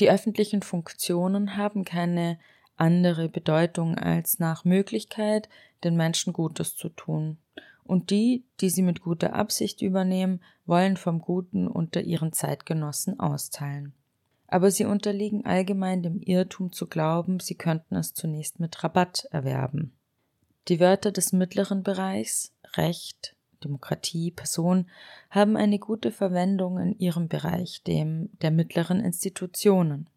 Die öffentlichen Funktionen haben keine andere Bedeutung als nach Möglichkeit den Menschen Gutes zu tun. Und die, die sie mit guter Absicht übernehmen, wollen vom Guten unter ihren Zeitgenossen austeilen aber sie unterliegen allgemein dem Irrtum zu glauben, sie könnten es zunächst mit Rabatt erwerben. Die Wörter des mittleren Bereichs Recht, Demokratie, Person haben eine gute Verwendung in ihrem Bereich, dem der mittleren Institutionen.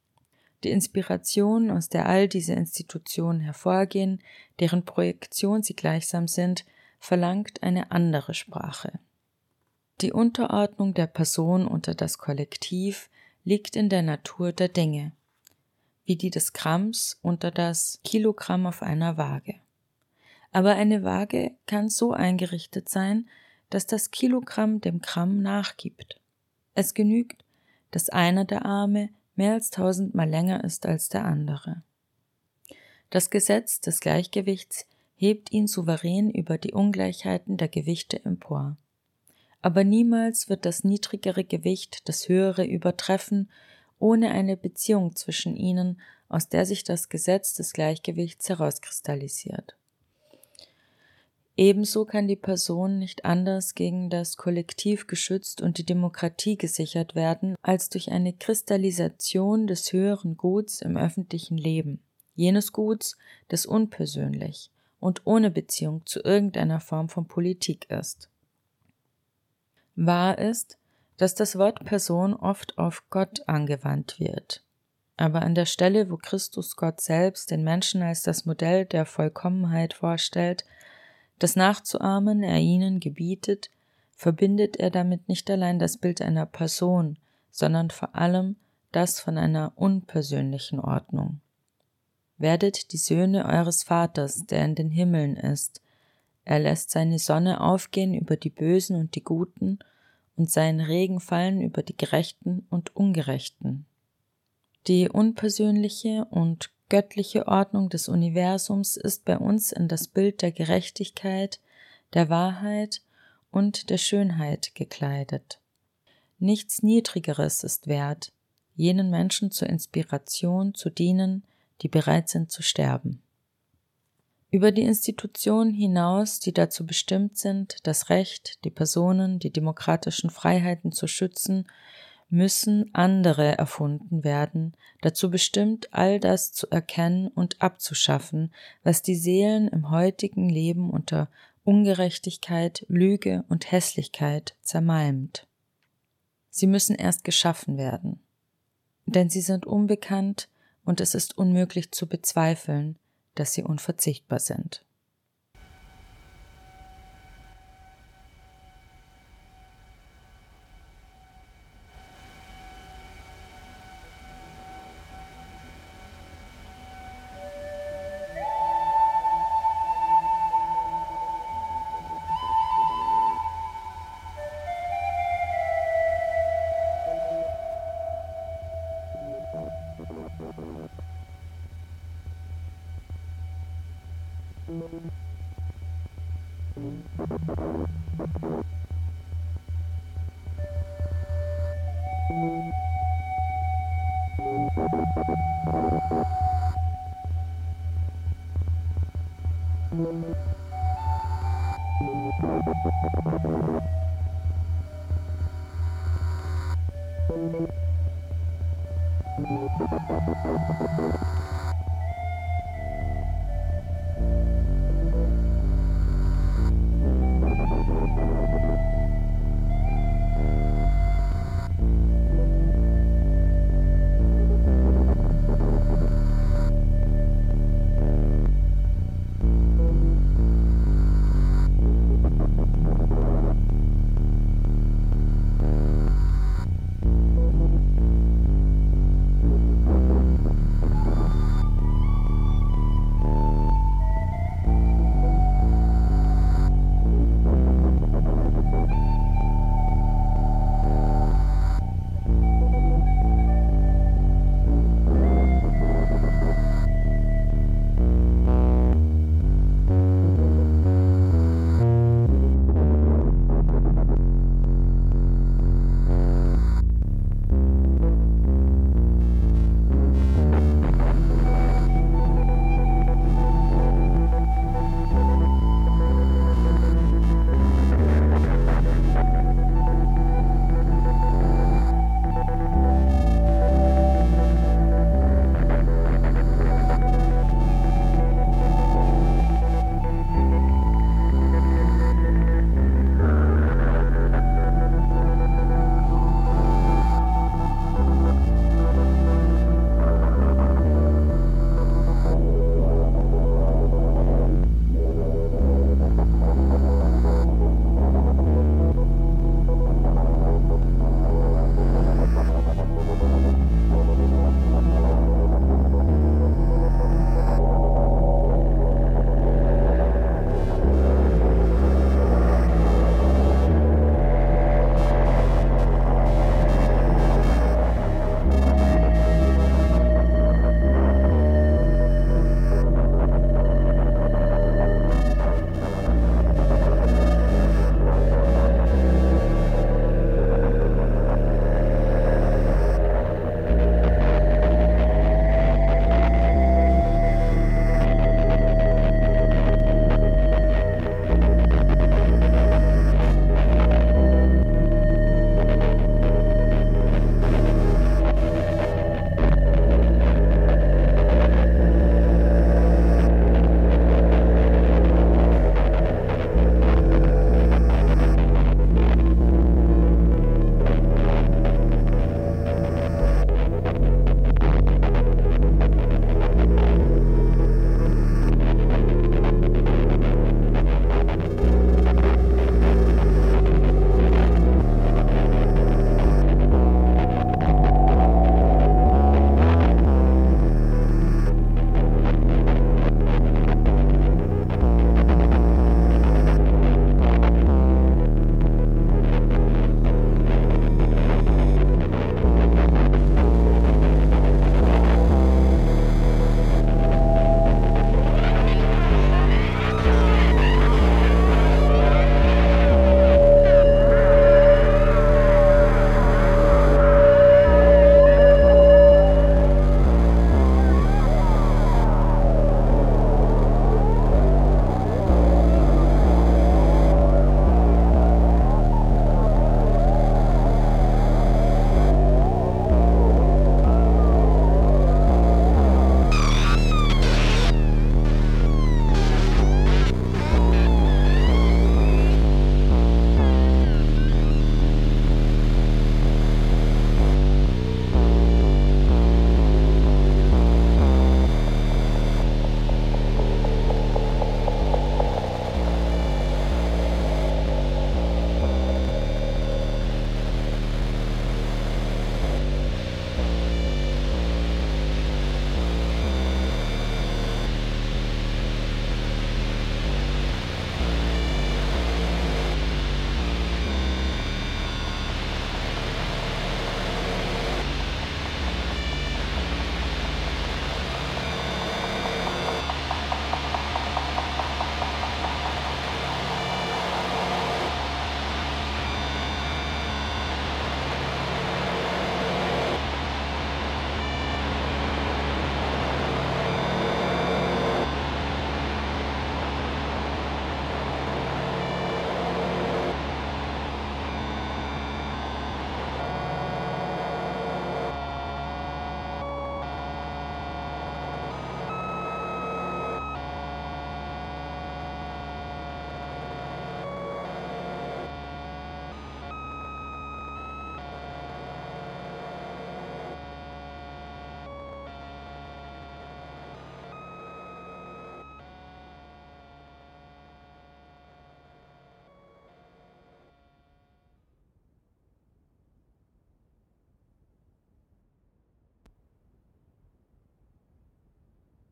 Die Inspiration, aus der all diese Institutionen hervorgehen, deren Projektion sie gleichsam sind, verlangt eine andere Sprache. Die Unterordnung der Person unter das Kollektiv liegt in der Natur der Dinge, wie die des Gramms unter das Kilogramm auf einer Waage. Aber eine Waage kann so eingerichtet sein, dass das Kilogramm dem Gramm nachgibt. Es genügt, dass einer der Arme mehr als tausendmal länger ist als der andere. Das Gesetz des Gleichgewichts hebt ihn souverän über die Ungleichheiten der Gewichte empor aber niemals wird das niedrigere Gewicht das höhere übertreffen, ohne eine Beziehung zwischen ihnen, aus der sich das Gesetz des Gleichgewichts herauskristallisiert. Ebenso kann die Person nicht anders gegen das Kollektiv geschützt und die Demokratie gesichert werden, als durch eine Kristallisation des höheren Guts im öffentlichen Leben, jenes Guts, das unpersönlich und ohne Beziehung zu irgendeiner Form von Politik ist. Wahr ist, dass das Wort Person oft auf Gott angewandt wird. Aber an der Stelle, wo Christus Gott selbst den Menschen als das Modell der Vollkommenheit vorstellt, das nachzuahmen er ihnen gebietet, verbindet er damit nicht allein das Bild einer Person, sondern vor allem das von einer unpersönlichen Ordnung. Werdet die Söhne eures Vaters, der in den Himmeln ist, er lässt seine Sonne aufgehen über die Bösen und die Guten und seinen Regen fallen über die Gerechten und Ungerechten. Die unpersönliche und göttliche Ordnung des Universums ist bei uns in das Bild der Gerechtigkeit, der Wahrheit und der Schönheit gekleidet. Nichts Niedrigeres ist wert, jenen Menschen zur Inspiration zu dienen, die bereit sind zu sterben. Über die Institutionen hinaus, die dazu bestimmt sind, das Recht, die Personen, die demokratischen Freiheiten zu schützen, müssen andere erfunden werden, dazu bestimmt, all das zu erkennen und abzuschaffen, was die Seelen im heutigen Leben unter Ungerechtigkeit, Lüge und Hässlichkeit zermalmt. Sie müssen erst geschaffen werden. Denn sie sind unbekannt und es ist unmöglich zu bezweifeln, dass sie unverzichtbar sind. Thank you.